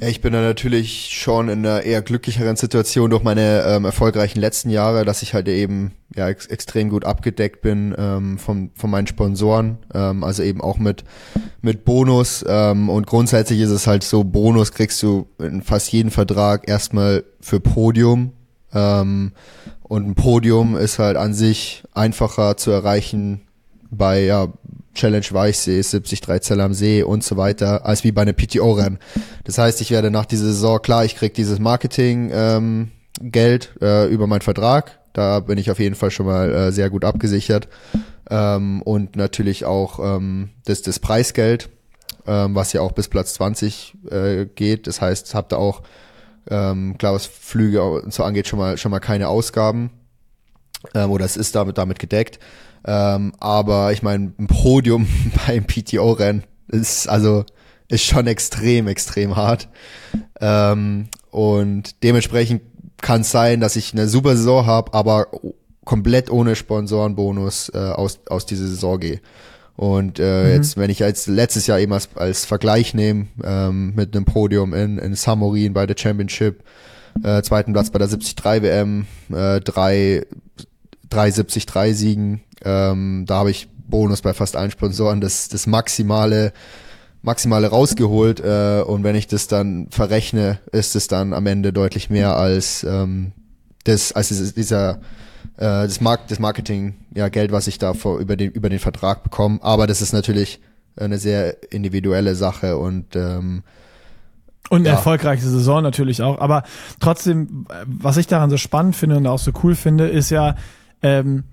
Speaker 1: Ja, ich bin da natürlich schon in einer eher glücklicheren Situation durch meine ähm, erfolgreichen letzten Jahre, dass ich halt eben ja ex extrem gut abgedeckt bin ähm, von, von meinen Sponsoren, ähm, also eben auch mit mit Bonus ähm, und grundsätzlich ist es halt so, Bonus kriegst du in fast jeden Vertrag erstmal für Podium ähm, und ein Podium ist halt an sich einfacher zu erreichen bei ja, Challenge Weichsee, 73 Zelle am See und so weiter, als wie bei einem PTO-Rennen. Das heißt, ich werde nach dieser Saison, klar, ich krieg dieses Marketing ähm, äh, über meinen Vertrag. Da bin ich auf jeden Fall schon mal äh, sehr gut abgesichert. Ähm, und natürlich auch ähm, das, das Preisgeld, ähm, was ja auch bis Platz 20 äh, geht. Das heißt, habt ihr auch, ähm, klar, was Flüge und so angeht, schon mal, schon mal keine Ausgaben. Ähm, oder es ist damit, damit gedeckt. Ähm, aber ich meine, ein Podium beim PTO-Rennen ist also ist schon extrem, extrem hart. Ähm, und dementsprechend kann es sein, dass ich eine super Saison habe, aber komplett ohne Sponsorenbonus äh, aus, aus dieser Saison gehe. Und äh, mhm. jetzt, wenn ich als letztes Jahr eben als, als Vergleich nehme, ähm, mit einem Podium in, in Samorin bei der Championship, äh, zweiten Platz bei der 73 WM, äh, drei, drei 73 Siegen, ähm, da habe ich Bonus bei fast allen Sponsoren, das, das maximale, maximale rausgeholt äh, und wenn ich das dann verrechne, ist es dann am Ende deutlich mehr als ähm, das, als dieser äh, das, Mark das Marketing, ja, Geld, was ich da vor, über, den, über den Vertrag bekomme. Aber das ist natürlich eine sehr individuelle Sache und ähm,
Speaker 2: und eine ja. erfolgreiche Saison natürlich auch. Aber trotzdem, was ich daran so spannend finde und auch so cool finde, ist ja, ähm,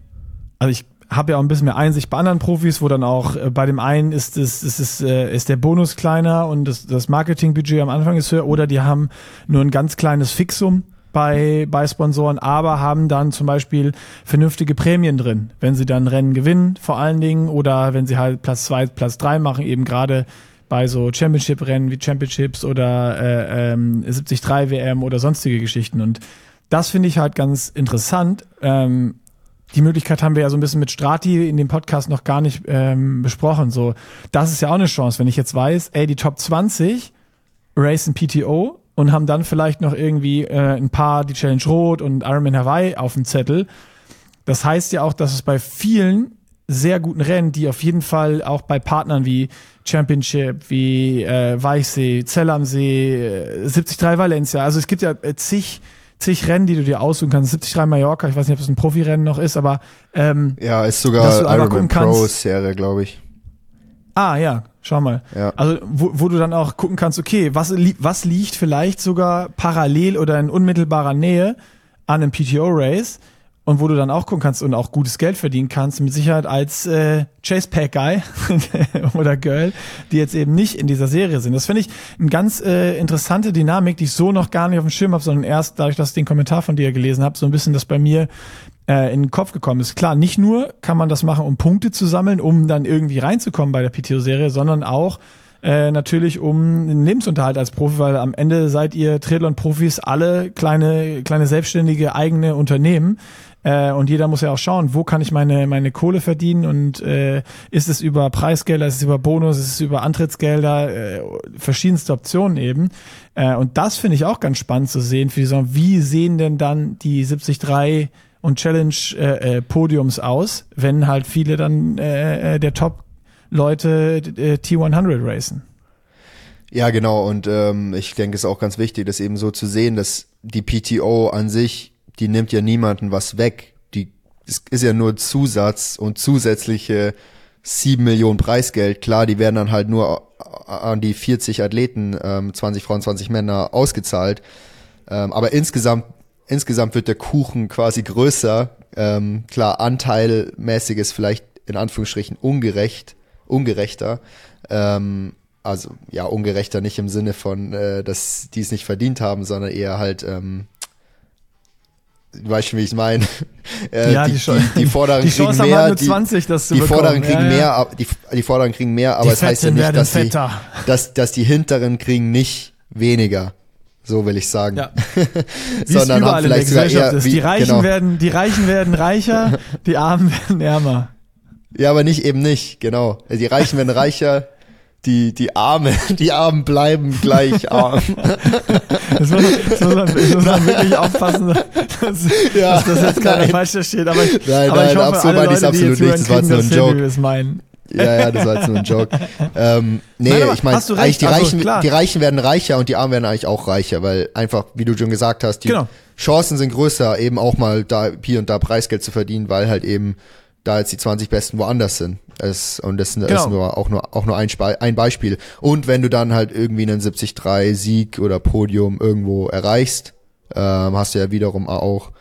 Speaker 2: also ich habe ja auch ein bisschen mehr Einsicht bei anderen Profis, wo dann auch äh, bei dem einen ist es ist, ist, äh, ist der Bonus kleiner und das, das Marketingbudget am Anfang ist höher oder die haben nur ein ganz kleines Fixum bei, bei Sponsoren, aber haben dann zum Beispiel vernünftige Prämien drin, wenn sie dann Rennen gewinnen, vor allen Dingen, oder wenn sie halt Platz zwei, Platz drei machen, eben gerade bei so Championship-Rennen wie Championships oder äh, ähm, 73 WM oder sonstige Geschichten. Und das finde ich halt ganz interessant. Ähm, die Möglichkeit haben wir ja so ein bisschen mit Strati in dem Podcast noch gar nicht ähm, besprochen. So, das ist ja auch eine Chance, wenn ich jetzt weiß, ey, die Top 20 racen PTO und haben dann vielleicht noch irgendwie äh, ein paar die Challenge Rot und Ironman Hawaii auf dem Zettel. Das heißt ja auch, dass es bei vielen sehr guten Rennen, die auf jeden Fall auch bei Partnern wie Championship, wie äh, Weichsee, Zell am See, äh, 73 Valencia, also es gibt ja äh, zig zig Rennen, die du dir aussuchen kannst. 73 Mallorca, ich weiß nicht, ob es ein Profirennen noch ist, aber ähm,
Speaker 1: ja, ist sogar Ironman Pro Serie, glaube ich.
Speaker 2: Ah ja, schau mal. Ja. Also wo, wo du dann auch gucken kannst, okay, was, was liegt vielleicht sogar parallel oder in unmittelbarer Nähe an einem PTO-Race und wo du dann auch gucken kannst und auch gutes Geld verdienen kannst, mit Sicherheit als äh, Chase Pack Guy oder Girl, die jetzt eben nicht in dieser Serie sind. Das finde ich eine ganz äh, interessante Dynamik, die ich so noch gar nicht auf dem Schirm habe, sondern erst dadurch, dass ich den Kommentar von dir gelesen habe, so ein bisschen das bei mir äh, in den Kopf gekommen ist. Klar, nicht nur kann man das machen, um Punkte zu sammeln, um dann irgendwie reinzukommen bei der PTO-Serie, sondern auch äh, natürlich um den Lebensunterhalt als Profi, weil am Ende seid ihr Triathlon-Profis alle kleine, kleine selbstständige eigene Unternehmen. Äh, und jeder muss ja auch schauen, wo kann ich meine, meine Kohle verdienen und äh, ist es über Preisgelder, ist es über Bonus, ist es über Antrittsgelder, äh, verschiedenste Optionen eben. Äh, und das finde ich auch ganz spannend zu sehen für die Saison. Wie sehen denn dann die 73 und Challenge äh, äh, Podiums aus, wenn halt viele dann äh, äh der Top Leute äh, T100 racen.
Speaker 1: Ja, genau. Und ähm, ich denke, es ist auch ganz wichtig, das eben so zu sehen, dass die PTO an sich, die nimmt ja niemanden was weg. Die es ist ja nur Zusatz und zusätzliche sieben Millionen Preisgeld. Klar, die werden dann halt nur an die 40 Athleten, ähm, 20 Frauen, 20 Männer ausgezahlt. Ähm, aber insgesamt insgesamt wird der Kuchen quasi größer. Ähm, klar, anteilmäßig ist vielleicht in Anführungsstrichen ungerecht, ungerechter. Ähm, also ja, ungerechter nicht im Sinne von, äh, dass die es nicht verdient haben, sondern eher halt, ähm, du weißt schon, wie ich es meine.
Speaker 2: Äh, ja, die, die, die, die Vorderen die kriegen mehr. Halt 20,
Speaker 1: das zu die bekommen. Vorderen kriegen ja, ja. mehr, die, die Vorderen kriegen mehr, aber es heißt ja nicht, dass die, dass, dass die Hinteren kriegen nicht weniger. So will ich sagen. Ja.
Speaker 2: Sondern haben vielleicht sogar eher, wie, die Reichen genau. werden, die Reichen werden reicher, die Armen werden ärmer.
Speaker 1: Ja, aber nicht eben nicht, genau. Die Reichen werden reicher, die, die Arme, die Armen bleiben gleich arm.
Speaker 2: das muss, das muss, man, das muss man wirklich aufpassen, dass, ja, dass das jetzt gerade falsch steht. Aber ich,
Speaker 1: nein,
Speaker 2: aber
Speaker 1: nein, ich hoffe,
Speaker 2: absolut, alle Leute,
Speaker 1: absolut nicht. Das war nur ein
Speaker 2: Joke.
Speaker 1: Ja, ja, das war jetzt nur ein Joke. Ähm, nee, Nein, ich meine, eigentlich die also, Reichen, klar. die Reichen werden reicher und die Armen werden eigentlich auch reicher, weil einfach, wie du schon gesagt hast, die genau. Chancen sind größer, eben auch mal da hier und da Preisgeld zu verdienen, weil halt eben da jetzt die 20 Besten woanders sind. Es, und das genau. ist nur auch nur auch nur ein, ein Beispiel. Und wenn du dann halt irgendwie einen 73 Sieg oder Podium irgendwo erreichst, ähm, hast du ja wiederum auch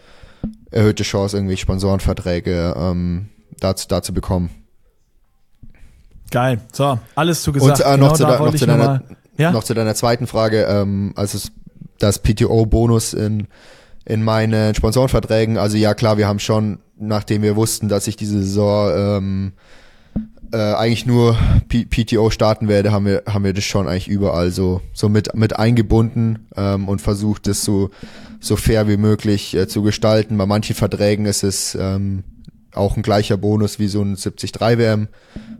Speaker 1: erhöhte Chance, irgendwie Sponsorenverträge ähm, dazu, dazu bekommen.
Speaker 2: Geil. So, alles zugesagt.
Speaker 1: Und äh, noch, genau zu, da, noch, zu deiner, ja? noch zu deiner zweiten Frage, ähm, also das PTO-Bonus in, in meinen Sponsorenverträgen. Also ja, klar, wir haben schon, nachdem wir wussten, dass ich diese Saison ähm, äh, eigentlich nur P PTO starten werde, haben wir, haben wir das schon eigentlich überall so, so mit, mit eingebunden ähm, und versucht, das so, so fair wie möglich äh, zu gestalten. Bei manchen Verträgen ist es ähm, auch ein gleicher Bonus wie so ein 73 WM.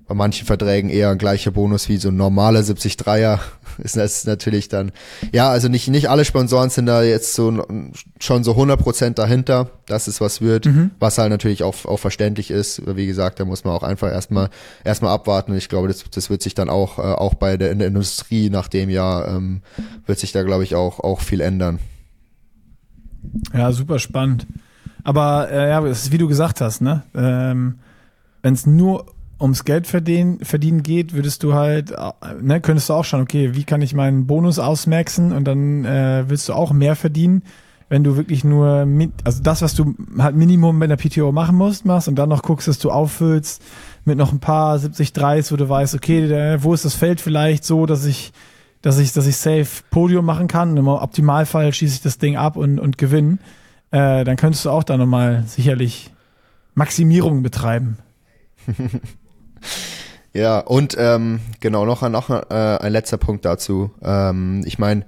Speaker 1: Bei manchen Verträgen eher ein gleicher Bonus wie so ein normaler 73er. Ist das natürlich dann, ja, also nicht, nicht alle Sponsoren sind da jetzt so schon so 100% dahinter, dass es was wird, mhm. was halt natürlich auch, auch verständlich ist. Wie gesagt, da muss man auch einfach erstmal, erstmal abwarten. Ich glaube, das, das wird sich dann auch, äh, auch bei der, in der Industrie nach dem Jahr, ähm, wird sich da, glaube ich, auch, auch viel ändern.
Speaker 2: Ja, super spannend. Aber äh, ja, es ist wie du gesagt hast, ne? Ähm, Wenn es nur ums Geld verdienen, verdienen geht, würdest du halt, äh, ne, könntest du auch schauen, okay, wie kann ich meinen Bonus ausmaxen und dann äh, willst du auch mehr verdienen, wenn du wirklich nur, mit, also das, was du halt Minimum bei der PTO machen musst, machst und dann noch guckst, dass du auffüllst mit noch ein paar 70 Dreis, wo du weißt, okay, der, wo ist das Feld vielleicht so, dass ich, dass ich, dass ich safe Podium machen kann und im Optimalfall schieße ich das Ding ab und, und gewinne äh, dann könntest du auch da nochmal sicherlich Maximierung betreiben.
Speaker 1: ja, und ähm, genau, noch, noch äh, ein letzter Punkt dazu. Ähm, ich meine,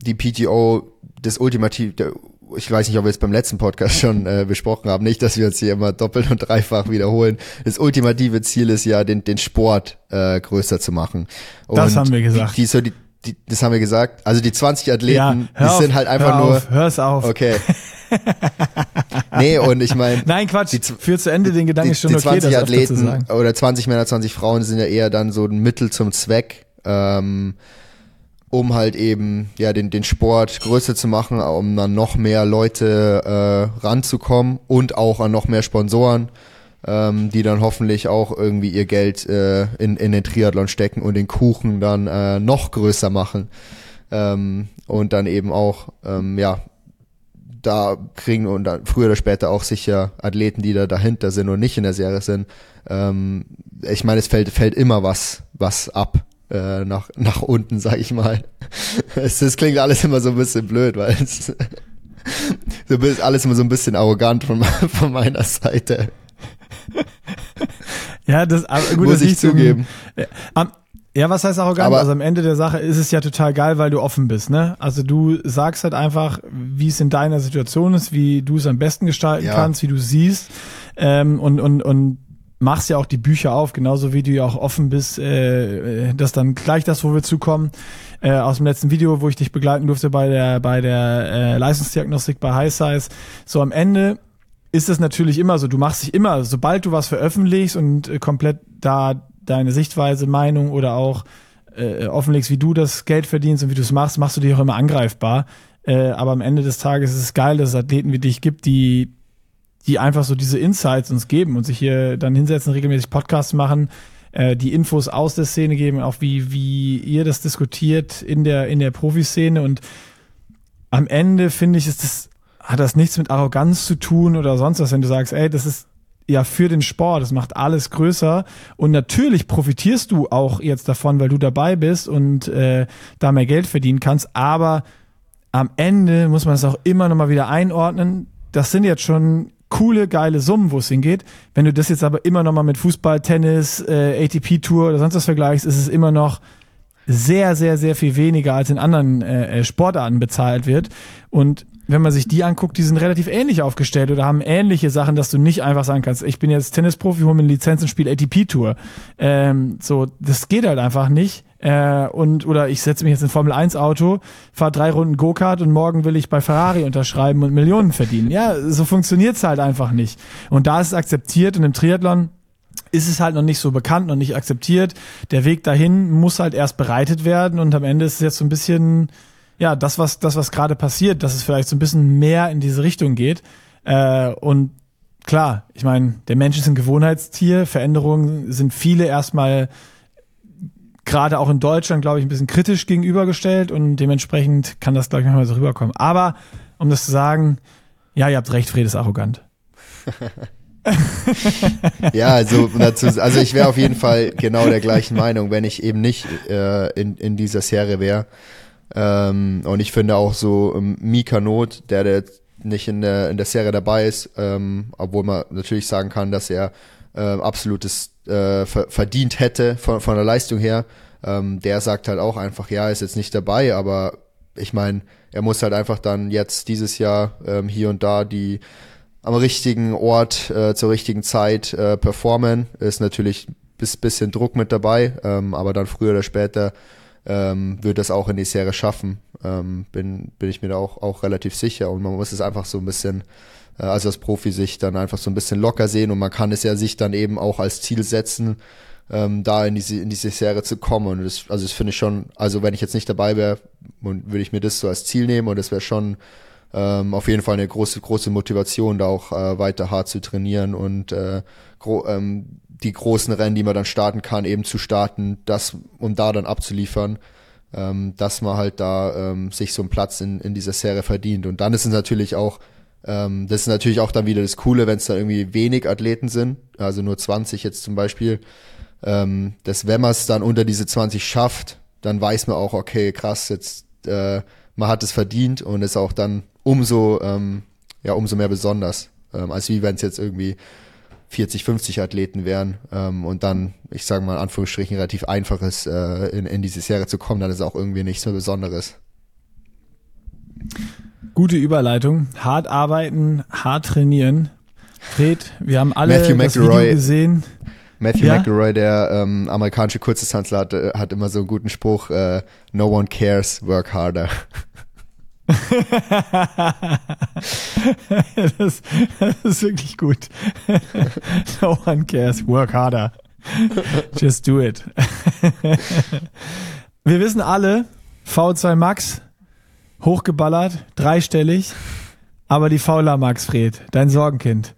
Speaker 1: die PTO, das Ultimativ, der, ich weiß nicht, ob wir es beim letzten Podcast schon äh, besprochen haben, nicht, dass wir uns hier immer doppelt und dreifach wiederholen. Das ultimative Ziel ist ja, den, den Sport äh, größer zu machen.
Speaker 2: Und das haben wir gesagt.
Speaker 1: Die, die, so die, die, das haben wir gesagt. Also die 20 Athleten, ja, die auf, sind halt einfach
Speaker 2: hör
Speaker 1: nur.
Speaker 2: Auf, hör's auf.
Speaker 1: Okay. nee, und ich meine.
Speaker 2: Nein, Quatsch. Die, für zu Ende den Gedanken
Speaker 1: die,
Speaker 2: schon
Speaker 1: die
Speaker 2: okay,
Speaker 1: 20 Athleten oder 20 Männer, 20 Frauen sind ja eher dann so ein Mittel zum Zweck, ähm, um halt eben ja den, den Sport größer zu machen, um dann noch mehr Leute äh, ranzukommen und auch an noch mehr Sponsoren ähm, die dann hoffentlich auch irgendwie ihr Geld äh, in, in den Triathlon stecken und den Kuchen dann äh, noch größer machen. Ähm, und dann eben auch, ähm, ja, da kriegen und dann früher oder später auch sicher Athleten, die da dahinter sind und nicht in der Serie sind. Ähm, ich meine, es fällt, fällt immer was, was ab äh, nach, nach unten, sag ich mal. es, es klingt alles immer so ein bisschen blöd, weil es so alles immer so ein bisschen arrogant von, von meiner Seite.
Speaker 2: ja, das gut,
Speaker 1: muss ich zugeben.
Speaker 2: Zum, ja, was heißt arrogant? Aber also am Ende der Sache ist es ja total geil, weil du offen bist, ne? Also du sagst halt einfach, wie es in deiner Situation ist, wie du es am besten gestalten ja. kannst, wie du siehst ähm, und und und machst ja auch die Bücher auf, genauso wie du ja auch offen bist, äh, äh das dann gleich das, wo wir zukommen, äh, aus dem letzten Video, wo ich dich begleiten durfte bei der bei der äh, Leistungsdiagnostik bei High Size. So am Ende ist es natürlich immer so. Du machst dich immer, sobald du was veröffentlichst und äh, komplett da deine Sichtweise, Meinung oder auch äh, offenlegst, wie du das Geld verdienst und wie du es machst, machst du dich auch immer angreifbar. Äh, aber am Ende des Tages ist es geil, dass es Athleten wie dich gibt, die, die einfach so diese Insights uns geben und sich hier dann hinsetzen, regelmäßig Podcasts machen, äh, die Infos aus der Szene geben, auch wie, wie ihr das diskutiert in der, in der Profiszene und am Ende finde ich, ist das hat das nichts mit Arroganz zu tun oder sonst was, wenn du sagst, ey, das ist ja für den Sport, das macht alles größer und natürlich profitierst du auch jetzt davon, weil du dabei bist und äh, da mehr Geld verdienen kannst, aber am Ende muss man es auch immer noch mal wieder einordnen. Das sind jetzt schon coole, geile Summen, wo es hingeht. Wenn du das jetzt aber immer noch mal mit Fußball, Tennis, äh, ATP-Tour oder sonst was vergleichst, ist es immer noch sehr, sehr, sehr viel weniger als in anderen äh, äh Sportarten bezahlt wird. Und wenn man sich die anguckt, die sind relativ ähnlich aufgestellt oder haben ähnliche Sachen, dass du nicht einfach sagen kannst, ich bin jetzt Tennisprofi, hole mir eine Lizenz und spiele ATP-Tour. Ähm, so, das geht halt einfach nicht. Äh, und oder ich setze mich jetzt in Formel 1 Auto, fahre drei Runden Go-Kart und morgen will ich bei Ferrari unterschreiben und Millionen verdienen. Ja, so funktioniert's halt einfach nicht. Und da ist es akzeptiert und im Triathlon ist es halt noch nicht so bekannt, noch nicht akzeptiert. Der Weg dahin muss halt erst bereitet werden und am Ende ist es jetzt so ein bisschen ja, das, was, das, was gerade passiert, dass es vielleicht so ein bisschen mehr in diese Richtung geht. Äh, und klar, ich meine, der Mensch ist ein Gewohnheitstier, Veränderungen sind viele erstmal gerade auch in Deutschland, glaube ich, ein bisschen kritisch gegenübergestellt und dementsprechend kann das, glaube ich, manchmal so rüberkommen. Aber um das zu sagen, ja, ihr habt recht, Fred ist arrogant.
Speaker 1: ja, also dazu, also ich wäre auf jeden Fall genau der gleichen Meinung, wenn ich eben nicht äh, in, in dieser Serie wäre. Ähm, und ich finde auch so ähm, Mika Not, der, der nicht in der, in der Serie dabei ist, ähm, obwohl man natürlich sagen kann, dass er äh, absolutes äh, verdient hätte von, von der Leistung her, ähm, der sagt halt auch einfach, ja, ist jetzt nicht dabei, aber ich meine, er muss halt einfach dann jetzt dieses Jahr ähm, hier und da die am richtigen Ort äh, zur richtigen Zeit äh, performen. Ist natürlich bis bisschen Druck mit dabei, ähm, aber dann früher oder später ähm, wird das auch in die Serie schaffen. Ähm, bin, bin ich mir da auch, auch relativ sicher. Und man muss es einfach so ein bisschen, äh, also als Profi sich dann einfach so ein bisschen locker sehen und man kann es ja sich dann eben auch als Ziel setzen, ähm, da in diese, in diese Serie zu kommen. Und das, also das finde ich schon, also wenn ich jetzt nicht dabei wäre, würde ich mir das so als Ziel nehmen und das wäre schon ähm, auf jeden Fall eine große, große Motivation, da auch äh, weiter hart zu trainieren und äh, gro ähm, die großen Rennen, die man dann starten kann, eben zu starten, das um da dann abzuliefern, ähm, dass man halt da ähm, sich so einen Platz in, in dieser Serie verdient. Und dann ist es natürlich auch, ähm, das ist natürlich auch dann wieder das Coole, wenn es da irgendwie wenig Athleten sind, also nur 20 jetzt zum Beispiel, ähm, dass wenn man es dann unter diese 20 schafft, dann weiß man auch, okay, krass, jetzt äh, man hat es verdient und ist auch dann umso, ähm, ja, umso mehr besonders, ähm, als wie wenn es jetzt irgendwie 40, 50 Athleten wären ähm, und dann, ich sage mal in Anführungsstrichen, relativ einfach ist, äh, in, in diese Serie zu kommen, dann ist auch irgendwie nichts mehr Besonderes.
Speaker 2: Gute Überleitung. Hart arbeiten, hart trainieren. Fred, wir haben alle
Speaker 1: Matthew
Speaker 2: das
Speaker 1: McElroy.
Speaker 2: Video gesehen.
Speaker 1: Matthew
Speaker 2: Ja?
Speaker 1: McElroy, der ähm, amerikanische Kurzdistanzler, hat, äh, hat immer so einen guten Spruch, äh, no one cares, work harder.
Speaker 2: das, das ist wirklich gut. no one cares. Work harder. Just do it. Wir wissen alle, V2 Max, hochgeballert, dreistellig, aber die Fauler Max, Fred, dein Sorgenkind.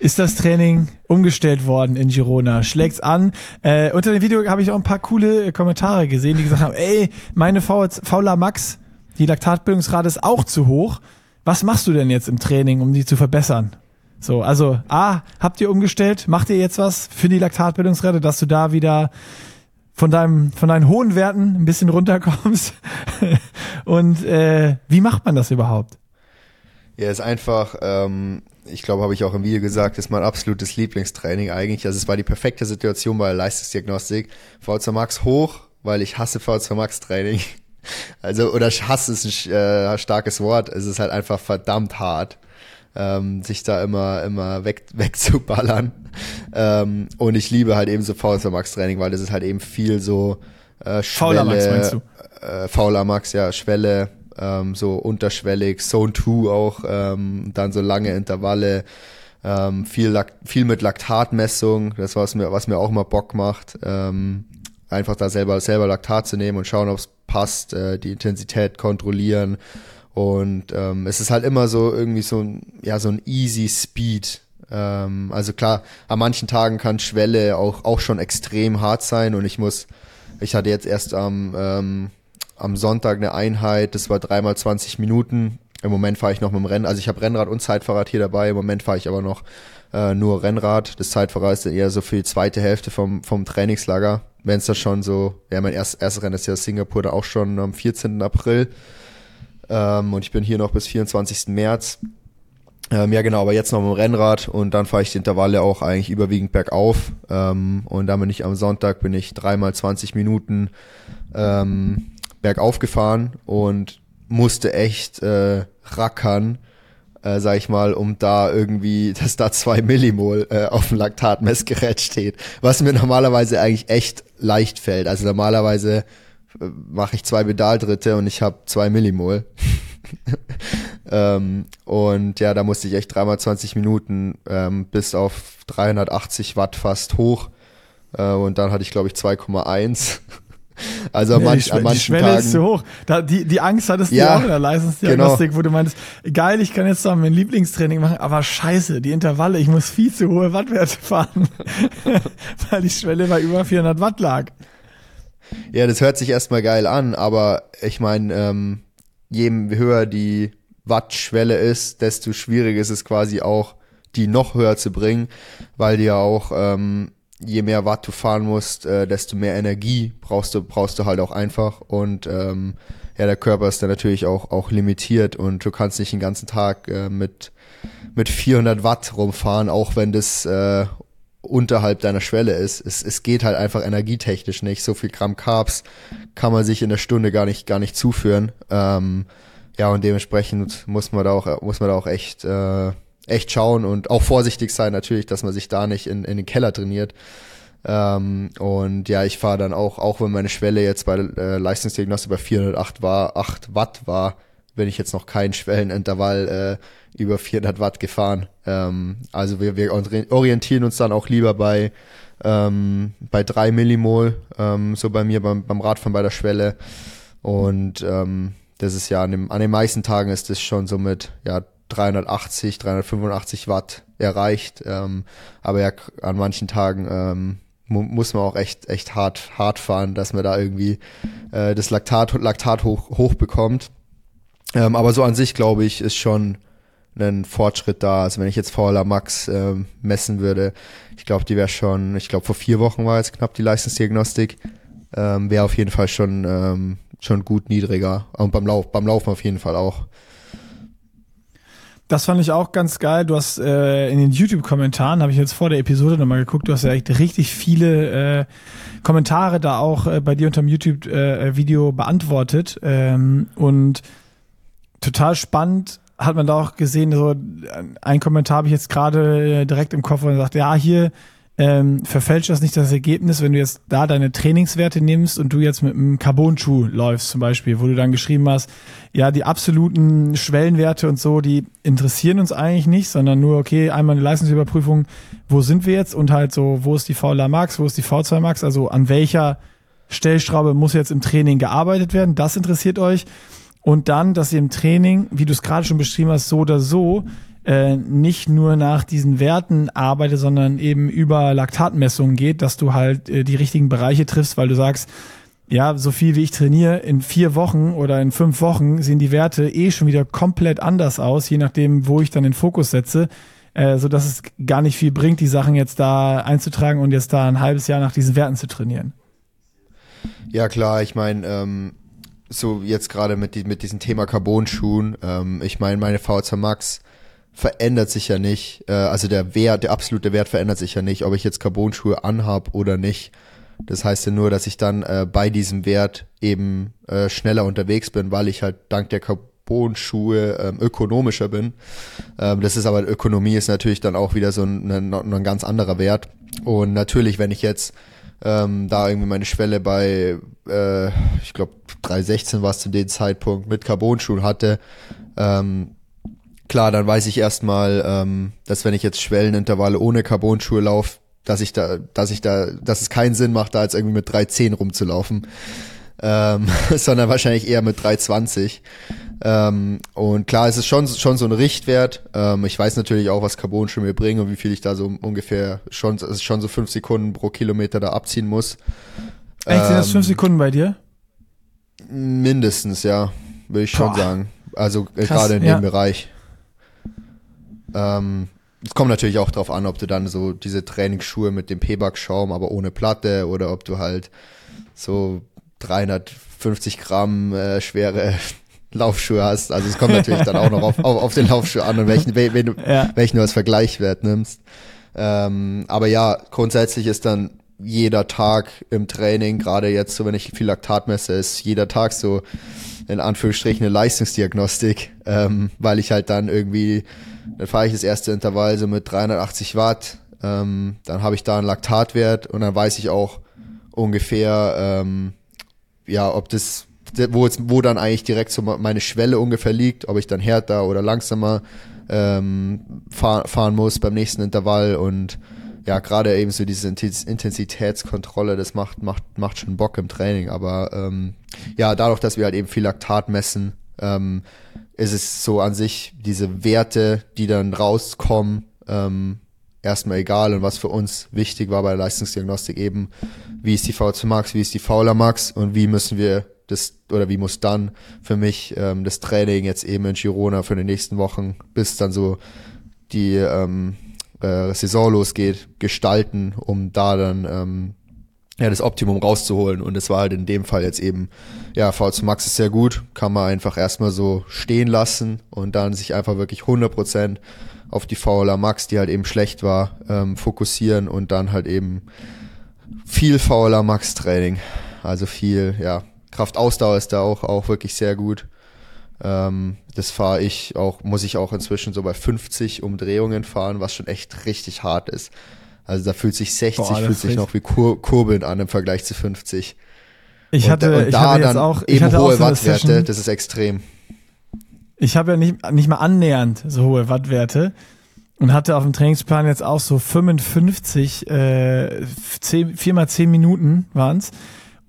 Speaker 2: Ist das Training umgestellt worden in Girona? Schlägt's an? Äh, unter dem Video habe ich auch ein paar coole Kommentare gesehen, die gesagt haben, ey, meine Fauler Max, die Laktatbildungsrate ist auch zu hoch. Was machst du denn jetzt im Training, um die zu verbessern? So, also A, habt ihr umgestellt? Macht ihr jetzt was für die Laktatbildungsrate, dass du da wieder von deinem, von deinen hohen Werten ein bisschen runterkommst? Und äh, wie macht man das überhaupt?
Speaker 1: Ja, ist einfach, ähm, ich glaube, habe ich auch im Video gesagt, ist mein absolutes Lieblingstraining eigentlich. Also es war die perfekte Situation bei der Leistungsdiagnostik. V2 Max hoch, weil ich hasse V2 Max Training. Also, oder Hass ist ein äh, starkes Wort. Es ist halt einfach verdammt hart, ähm, sich da immer, immer weg, wegzuballern. Ähm, und ich liebe halt eben so V2 Max Training, weil das ist halt eben viel so äh, Schwelle,
Speaker 2: Fauler Max meinst du?
Speaker 1: Äh, Fauler Max, ja, Schwelle, ähm, so unterschwellig, Zone 2 auch, ähm, dann so lange Intervalle, ähm, viel, viel mit Laktatmessung, das was mir, was mir auch immer Bock macht, ähm, einfach da selber, selber Laktat zu nehmen und schauen, ob es passt, äh, die Intensität kontrollieren und ähm, es ist halt immer so irgendwie so ein, ja, so ein easy Speed. Ähm, also klar, an manchen Tagen kann Schwelle auch, auch schon extrem hart sein und ich muss, ich hatte jetzt erst am, ähm, am Sonntag eine Einheit, das war dreimal 20 Minuten. Im Moment fahre ich noch mit dem Rennen, also ich habe Rennrad und Zeitfahrrad hier dabei, im Moment fahre ich aber noch äh, nur Rennrad. Das Zeitfahrrad ist eher so für die zweite Hälfte vom, vom Trainingslager. Wenn es da schon so, ja, mein erst, erstes Rennen ist ja Singapur, da auch schon am 14. April. Ähm, und ich bin hier noch bis 24. März. Ähm, ja, genau, aber jetzt noch mit dem Rennrad und dann fahre ich die Intervalle auch eigentlich überwiegend bergauf. Ähm, und dann bin ich am Sonntag bin ich dreimal 20 Minuten ähm, bergauf gefahren und musste echt äh, rackern, äh, sag ich mal, um da irgendwie, dass da zwei Millimol äh, auf dem Laktatmessgerät steht, was mir normalerweise eigentlich echt leicht fällt. Also normalerweise äh, mache ich zwei Pedaldritte und ich habe zwei Millimol. ähm, und ja, da musste ich echt dreimal 20 Minuten ähm, bis auf 380 Watt fast hoch. Äh, und dann hatte ich, glaube ich, 2,1. Also an,
Speaker 2: Ja,
Speaker 1: manch,
Speaker 2: die,
Speaker 1: an
Speaker 2: Schwelle-
Speaker 1: manchen
Speaker 2: die Schwelle
Speaker 1: Tagen.
Speaker 2: ist zu hoch. Da, die, die Angst hattest du
Speaker 1: Ja,
Speaker 2: ja auch in der Leistungsdiagnostik, wo du meintest, geil, ich kann jetzt da mein Lieblingstraining machen, aber scheiße, die Intervalle, ich muss viel zu hohe Wattwerte fahren, weil die Schwelle bei über 400 Watt lag.
Speaker 1: Ja, das hört sich erstmal geil an, aber ich meine, ähm, je höher die Wattschwelle ist, desto schwieriger ist es quasi auch, die noch höher zu bringen, weil die ja auch, ähm, je mehr Watt du fahren musst, äh, desto mehr Energie brauchst du, brauchst du halt auch einfach und ähm, ja, der Körper ist dann natürlich auch, auch limitiert und du kannst nicht den ganzen Tag äh, mit, mit 400 Watt rumfahren, auch wenn das äh, unterhalb deiner Schwelle ist. Es, es geht halt einfach energietechnisch nicht. So viel Gramm Carbs kann man sich in der Stunde gar nicht, gar nicht zuführen. Ähm, ja, und dementsprechend muss man da auch, muss man da auch echt, äh, echt schauen und auch vorsichtig sein natürlich, dass man sich da nicht in, in den Keller trainiert. Ähm, und ja, ich fahre dann auch, auch wenn meine Schwelle jetzt bei äh, Leistungsdiagnostik bei 408 war, 8 Watt war, bin ich jetzt noch kein Schwellenintervall äh, über 400 Watt gefahren. Ähm, also wir, wir orientieren uns dann auch lieber bei ähm, bei drei Millimol, ähm, so bei mir beim, beim Radfahren bei der Schwelle. Und ähm, das ist ja an, dem, an den meisten Tagen ist das schon so mit ja 380, 385 Watt erreicht. Ähm, aber ja, an manchen Tagen ähm, mu muss man auch echt echt hart hart fahren, dass man da irgendwie äh, das Laktat Laktat hoch hoch bekommt. Ähm, aber so an sich glaube ich ist schon ein Fortschritt da. Also wenn ich jetzt VLA Max äh, messen würde, ich glaube, die wäre schon, ich glaube vor vier Wochen war jetzt knapp die Leistungsdiagnostik, ähm, wäre auf jeden Fall schon ähm, schon gut niedriger. Und beim Lauf, beim Laufen auf jeden Fall auch.
Speaker 2: Das fand ich auch ganz geil. Du hast äh, in den YouTube-Kommentaren, habe ich jetzt vor der Episode nochmal geguckt, du hast ja echt richtig viele äh, Kommentare da auch äh, bei dir unter dem YouTube-Video äh, beantwortet. Ähm, und total spannend hat man da auch gesehen, so ein Kommentar habe ich jetzt gerade äh, direkt im Kopf und sagt, ja, hier ähm, verfälscht das nicht das Ergebnis, wenn du jetzt da deine Trainingswerte nimmst und du jetzt mit einem Carbon-Schuh läufst zum Beispiel, wo du dann geschrieben hast, ja, die absoluten Schwellenwerte und so, die interessieren uns eigentlich nicht, sondern nur, okay, einmal eine Leistungsüberprüfung, wo sind wir jetzt? Und halt so, wo ist die VLA Max, wo ist die V2 Max, also an welcher Stellschraube muss jetzt im Training gearbeitet werden, das interessiert euch. Und dann, dass ihr im Training, wie du es gerade schon beschrieben hast, so oder so, äh, nicht nur nach diesen Werten arbeite, sondern eben über Laktatmessungen geht, dass du halt äh, die richtigen Bereiche triffst, weil du sagst, ja, so viel wie ich trainiere, in vier Wochen oder in fünf Wochen sehen die Werte eh schon wieder komplett anders aus, je nachdem, wo ich dann den Fokus setze, äh, so dass es gar nicht viel bringt, die Sachen jetzt da einzutragen und jetzt da ein halbes Jahr nach diesen Werten zu trainieren.
Speaker 1: Ja klar, ich meine, ähm, so jetzt gerade mit, die, mit diesem Thema Carbon-Schuhen, ähm, ich meine, meine VZ Max verändert sich ja nicht. Äh, also der Wert, der absolute Wert verändert sich ja nicht, ob ich jetzt Carbon-Schuhe anhab oder nicht. Das heißt ja nur, dass ich dann äh, bei diesem Wert eben äh, schneller unterwegs bin, weil ich halt dank der Carbon-Schuhe ähm, ökonomischer bin. Ähm, das ist aber Ökonomie ist natürlich dann auch wieder so ein, ein, ein ganz anderer Wert. Und natürlich, wenn ich jetzt ähm, da irgendwie meine Schwelle bei, äh, ich glaube 316 war es zu dem Zeitpunkt mit Carbon-Schuhen hatte, ähm, klar, dann weiß ich erstmal, ähm, dass wenn ich jetzt Schwellenintervalle ohne Carbon-Schuhe laufe, dass ich da, dass ich da, dass es keinen Sinn macht, da jetzt irgendwie mit 310 rumzulaufen. Ähm, sondern wahrscheinlich eher mit 320. Ähm, und klar, es ist schon, schon so ein Richtwert. Ähm, ich weiß natürlich auch, was Carbon-Schuhe mir bringen und wie viel ich da so ungefähr schon, es ist schon so fünf Sekunden pro Kilometer da abziehen muss.
Speaker 2: Echt, sind das fünf ähm, Sekunden bei dir?
Speaker 1: Mindestens, ja, würde ich schon Boah. sagen. Also äh, gerade in ja. dem Bereich. Ähm, es kommt natürlich auch darauf an, ob du dann so diese Trainingsschuhe mit dem P-Back-Schaum, aber ohne Platte oder ob du halt so 350 Gramm äh, schwere Laufschuhe hast. Also es kommt natürlich dann auch noch auf, auf, auf den Laufschuh an und welchen, welchen, du, ja. welchen du als Vergleichswert nimmst. Ähm, aber ja, grundsätzlich ist dann jeder Tag im Training, gerade jetzt so, wenn ich viel Laktat messe, ist jeder Tag so in Anführungsstrichen eine Leistungsdiagnostik, ähm, weil ich halt dann irgendwie dann fahre ich das erste Intervall so mit 380 Watt. Ähm, dann habe ich da einen Laktatwert und dann weiß ich auch ungefähr, ähm, ja, ob das, wo, jetzt, wo dann eigentlich direkt so meine Schwelle ungefähr liegt, ob ich dann härter oder langsamer ähm, fahr, fahren muss beim nächsten Intervall und ja, gerade eben so diese Intensitätskontrolle, das macht, macht, macht schon Bock im Training. Aber ähm, ja, dadurch, dass wir halt eben viel Laktat messen, ähm, ist es so an sich diese Werte, die dann rauskommen, ähm, erstmal egal. Und was für uns wichtig war bei der Leistungsdiagnostik eben, wie ist die V2 Max, wie ist die Fauler Max und wie müssen wir das, oder wie muss dann für mich ähm, das Training jetzt eben in Girona für die nächsten Wochen, bis dann so die ähm, äh, Saison losgeht, gestalten, um da dann ähm, ja, das Optimum rauszuholen. Und es war halt in dem Fall jetzt eben, ja, V2 Max ist sehr gut, kann man einfach erstmal so stehen lassen und dann sich einfach wirklich 100% auf die VLA Max, die halt eben schlecht war, ähm, fokussieren und dann halt eben viel VLA Max Training. Also viel, ja, Kraftausdauer ist da auch, auch wirklich sehr gut. Ähm, das fahre ich auch, muss ich auch inzwischen so bei 50 Umdrehungen fahren, was schon echt richtig hart ist. Also da fühlt sich 60, Boah, fühlt sich noch wie Kur Kurbeln an im Vergleich zu 50.
Speaker 2: Ich hatte, und, ich
Speaker 1: da
Speaker 2: hatte
Speaker 1: dann
Speaker 2: auch,
Speaker 1: eben hohe
Speaker 2: so
Speaker 1: Wattwerte, das ist extrem.
Speaker 2: Ich habe ja nicht, nicht mal annähernd so hohe Wattwerte und hatte auf dem Trainingsplan jetzt auch so 55, äh, 10, 4 mal 10 Minuten waren's.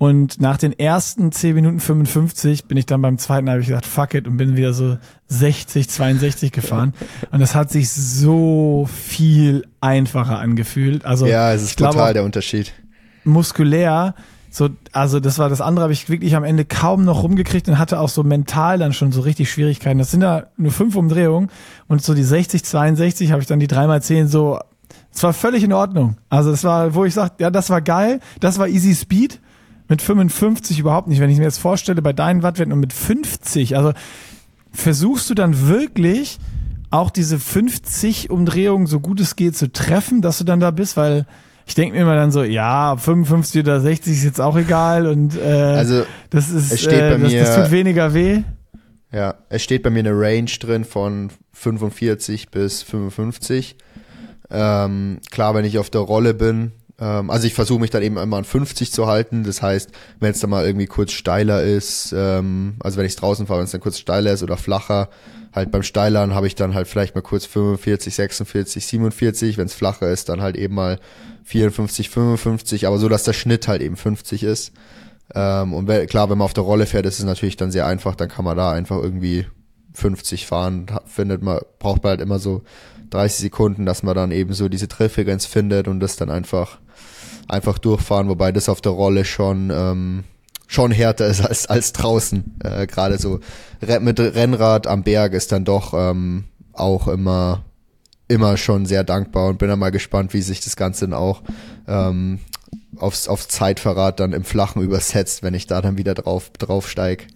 Speaker 2: Und nach den ersten 10 Minuten 55 bin ich dann beim zweiten, habe ich gesagt, fuck it, und bin wieder so 60, 62 gefahren. Und das hat sich so viel einfacher angefühlt. Also,
Speaker 1: ja, es ist total glaube, der Unterschied.
Speaker 2: Muskulär so, also das war das andere, habe ich wirklich am Ende kaum noch rumgekriegt und hatte auch so mental dann schon so richtig Schwierigkeiten. Das sind ja nur fünf Umdrehungen und so die 60, 62 habe ich dann die dreimal zehn so, es war völlig in Ordnung. Also das war, wo ich sage, ja, das war geil, das war easy speed. Mit 55 überhaupt nicht. Wenn ich mir jetzt vorstelle, bei deinen Wattwerten und mit 50, also versuchst du dann wirklich auch diese 50 Umdrehungen so gut es geht zu treffen, dass du dann da bist, weil ich denke mir immer dann so, ja, 55 oder 60 ist jetzt auch egal und äh,
Speaker 1: also,
Speaker 2: das ist,
Speaker 1: es steht bei
Speaker 2: äh, das,
Speaker 1: mir,
Speaker 2: das tut weniger weh.
Speaker 1: Ja, es steht bei mir eine Range drin von 45 bis 55. Ähm, klar, wenn ich auf der Rolle bin, also ich versuche mich dann eben immer an 50 zu halten. Das heißt, wenn es dann mal irgendwie kurz steiler ist, ähm, also wenn ich draußen fahre, wenn es dann kurz steiler ist oder flacher, halt beim Steilern habe ich dann halt vielleicht mal kurz 45, 46, 47. Wenn es flacher ist, dann halt eben mal 54, 55, aber so, dass der Schnitt halt eben 50 ist. Ähm, und klar, wenn man auf der Rolle fährt, ist es natürlich dann sehr einfach, dann kann man da einfach irgendwie 50 fahren, findet man, braucht man halt immer so 30 Sekunden, dass man dann eben so diese Treffrequenz findet und das dann einfach, einfach durchfahren, wobei das auf der Rolle schon, ähm, schon härter ist als, als draußen. Äh, Gerade so mit Rennrad am Berg ist dann doch ähm, auch immer immer schon sehr dankbar und bin dann mal gespannt, wie sich das Ganze dann auch ähm, aufs, aufs Zeitverrat dann im Flachen übersetzt, wenn ich da dann wieder drauf, drauf steig.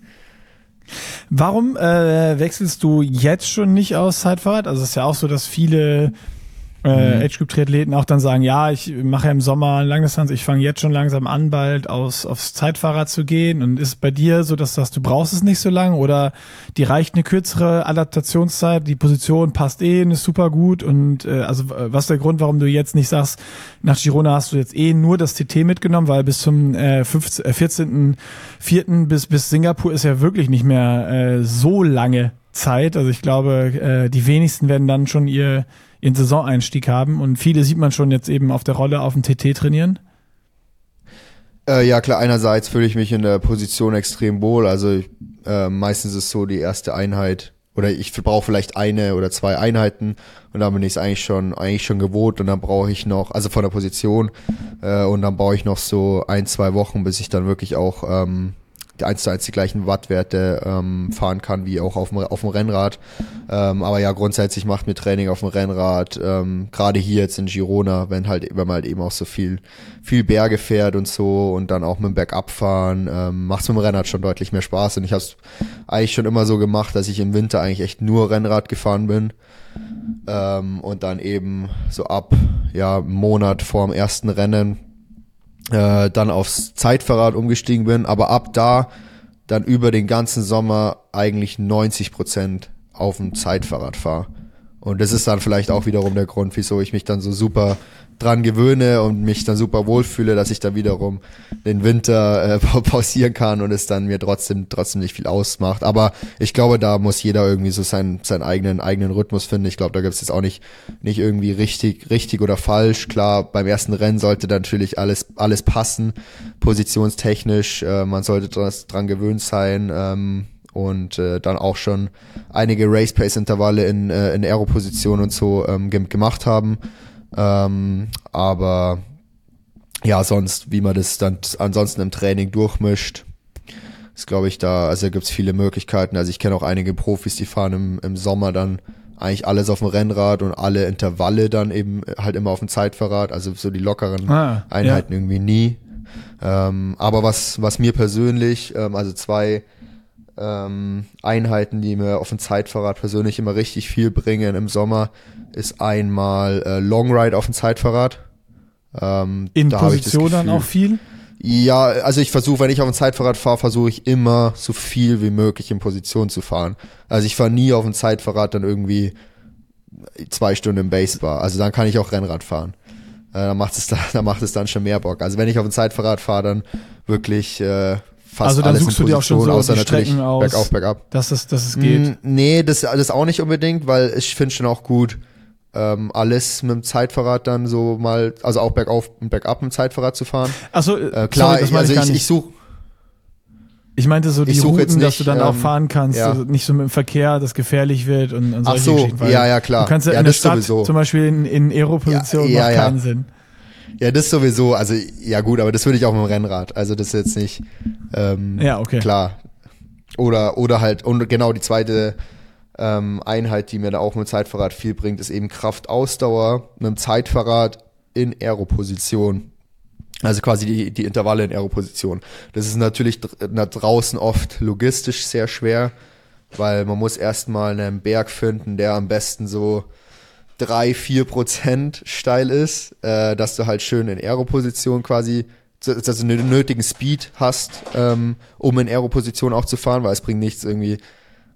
Speaker 2: Warum äh, wechselst du jetzt schon nicht aus Zeitfahrrad? Also es ist ja auch so, dass viele äh, mhm. Age Group Triathleten auch dann sagen, ja, ich mache ja im Sommer Langdistanz, ich fange jetzt schon langsam an, bald aus, aufs Zeitfahrrad zu gehen. Und ist bei dir so, dass du sagst, du brauchst es nicht so lang oder die reicht eine kürzere Adaptationszeit, die Position passt eh, ist super gut. Und äh, also was ist der Grund, warum du jetzt nicht sagst, nach Girona hast du jetzt eh nur das TT mitgenommen, weil bis zum äh, 15, äh, 14.04. bis bis Singapur ist ja wirklich nicht mehr äh, so lange Zeit. Also ich glaube, äh, die wenigsten werden dann schon ihr ihren Saisoneinstieg haben. Und viele sieht man schon jetzt eben auf der Rolle auf dem TT trainieren.
Speaker 1: Äh, ja, klar, einerseits fühle ich mich in der Position extrem wohl. Also äh, meistens ist so die erste Einheit oder ich brauche vielleicht eine oder zwei Einheiten und dann bin ich es eigentlich schon eigentlich schon gewohnt und dann brauche ich noch also von der Position äh, und dann brauche ich noch so ein zwei Wochen bis ich dann wirklich auch ähm, eins zu eins die gleichen Wattwerte ähm, fahren kann wie auch auf dem, auf dem Rennrad. Ähm, aber ja, grundsätzlich macht mir Training auf dem Rennrad, ähm, gerade hier jetzt in Girona, wenn halt, wenn man halt eben auch so viel, viel Berge fährt und so und dann auch mit dem Bergabfahren, ähm, macht es mit dem Rennrad schon deutlich mehr Spaß. Und ich habe es eigentlich schon immer so gemacht, dass ich im Winter eigentlich echt nur Rennrad gefahren bin. Ähm, und dann eben so ab ja, Monat vor dem ersten Rennen äh, dann aufs Zeitverrat umgestiegen bin, aber ab da dann über den ganzen Sommer eigentlich 90 Prozent auf dem Zeitfahrrad fahre. Und das ist dann vielleicht auch wiederum der Grund, wieso ich mich dann so super dran gewöhne und mich dann super wohlfühle, dass ich dann wiederum den Winter äh, pausieren kann und es dann mir trotzdem trotzdem nicht viel ausmacht. Aber ich glaube, da muss jeder irgendwie so seinen seinen eigenen eigenen Rhythmus finden. Ich glaube, da gibt es jetzt auch nicht nicht irgendwie richtig richtig oder falsch. Klar, beim ersten Rennen sollte natürlich alles alles passen, positionstechnisch. Äh, man sollte dran gewöhnt sein. Ähm, und äh, dann auch schon einige Race Pace Intervalle in äh, in Aero-Position und so ähm, gemacht haben. Ähm, aber ja, sonst, wie man das dann ansonsten im Training durchmischt, ist, glaube ich, da, also da gibt's viele Möglichkeiten. Also ich kenne auch einige Profis, die fahren im, im Sommer dann eigentlich alles auf dem Rennrad und alle Intervalle dann eben halt immer auf dem Zeitverrad, also so die lockeren ah, Einheiten ja. irgendwie nie. Ähm, aber was, was mir persönlich, ähm, also zwei ähm, Einheiten, die mir auf dem Zeitfahrrad persönlich immer richtig viel bringen im Sommer, ist einmal äh, Long Ride auf dem Zeitfahrrad.
Speaker 2: Ähm, In da Position dann auch viel?
Speaker 1: Ja, also ich versuche, wenn ich auf dem Zeitfahrrad fahre, versuche ich immer so viel wie möglich in Position zu fahren. Also ich fahre nie auf dem Zeitfahrrad dann irgendwie zwei Stunden im Basebar. Also dann kann ich auch Rennrad fahren. Äh, dann macht es da, dann macht es dann schon mehr Bock. Also wenn ich auf dem Zeitfahrrad fahre, dann wirklich äh, fast
Speaker 2: also dann
Speaker 1: alles
Speaker 2: suchst du dir auch schon so
Speaker 1: außer
Speaker 2: die Strecken aus,
Speaker 1: bergauf, bergab.
Speaker 2: dass es, dass es geht. Mm,
Speaker 1: nee, das, das auch nicht unbedingt, weil ich finde schon auch gut, ähm, alles mit dem Zeitfahrrad dann so mal, also auch bergauf und bergab mit dem Zeitfahrrad zu fahren.
Speaker 2: Achso, äh, klar, sorry, also ich, ich, ich suche ich meinte so die Routen, nicht, dass du dann ähm, auch fahren kannst, ja. also nicht so mit dem Verkehr, das gefährlich wird und, und
Speaker 1: solche Ach so, Geschichten. ja, ja, klar.
Speaker 2: Du kannst ja,
Speaker 1: ja
Speaker 2: in der Stadt sowieso. zum Beispiel in, in Aero-Position ja, ja, macht keinen Sinn.
Speaker 1: Ja, das sowieso, also ja gut, aber das würde ich auch mit dem Rennrad. Also das ist jetzt nicht ähm,
Speaker 2: ja, okay.
Speaker 1: klar. Oder, oder halt, und genau die zweite ähm, Einheit, die mir da auch mit Zeitfahrrad viel bringt, ist eben Kraftausdauer mit dem Zeitfahrrad in Aeroposition. Also quasi die, die Intervalle in Aeroposition. Das ist natürlich da draußen oft logistisch sehr schwer, weil man muss erstmal einen Berg finden, der am besten so drei, vier Prozent steil ist, äh, dass du halt schön in Aeroposition quasi, dass du einen nötigen Speed hast, ähm, um in Aeroposition auch zu fahren, weil es bringt nichts irgendwie,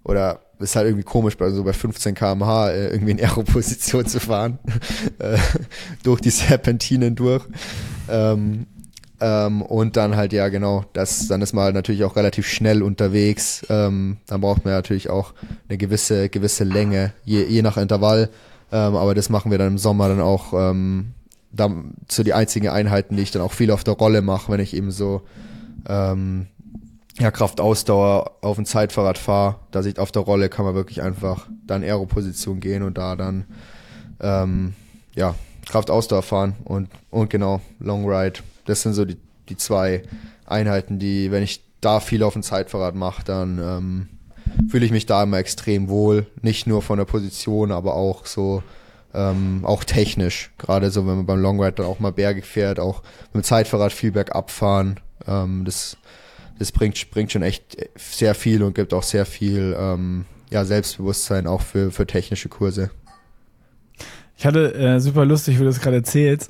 Speaker 1: oder ist halt irgendwie komisch, bei so bei 15 km/h äh, irgendwie in Aeroposition zu fahren, äh, durch die Serpentinen durch. Ähm, ähm, und dann halt, ja, genau, das, dann ist man halt natürlich auch relativ schnell unterwegs. Ähm, dann braucht man natürlich auch eine gewisse, gewisse Länge, je, je nach Intervall. Ähm, aber das machen wir dann im Sommer dann auch ähm, dann so die einzigen Einheiten, die ich dann auch viel auf der Rolle mache, wenn ich eben so ähm, ja, Kraftausdauer auf dem Zeitfahrrad fahre, da sieht auf der Rolle kann man wirklich einfach dann Aero-Position gehen und da dann ähm, ja, Kraftausdauer fahren und, und genau, Long Ride. Das sind so die, die zwei Einheiten, die, wenn ich da viel auf dem Zeitfahrrad mache, dann ähm, fühle ich mich da immer extrem wohl. Nicht nur von der Position, aber auch so, ähm, auch technisch. Gerade so, wenn man beim Longride dann auch mal Berge fährt, auch mit dem Zeitfahrrad viel bergab fahren. Ähm, das, das bringt, bringt schon echt sehr viel und gibt auch sehr viel ähm, ja, Selbstbewusstsein auch für, für technische Kurse.
Speaker 2: Ich hatte äh, super lustig, wie du das gerade erzählst.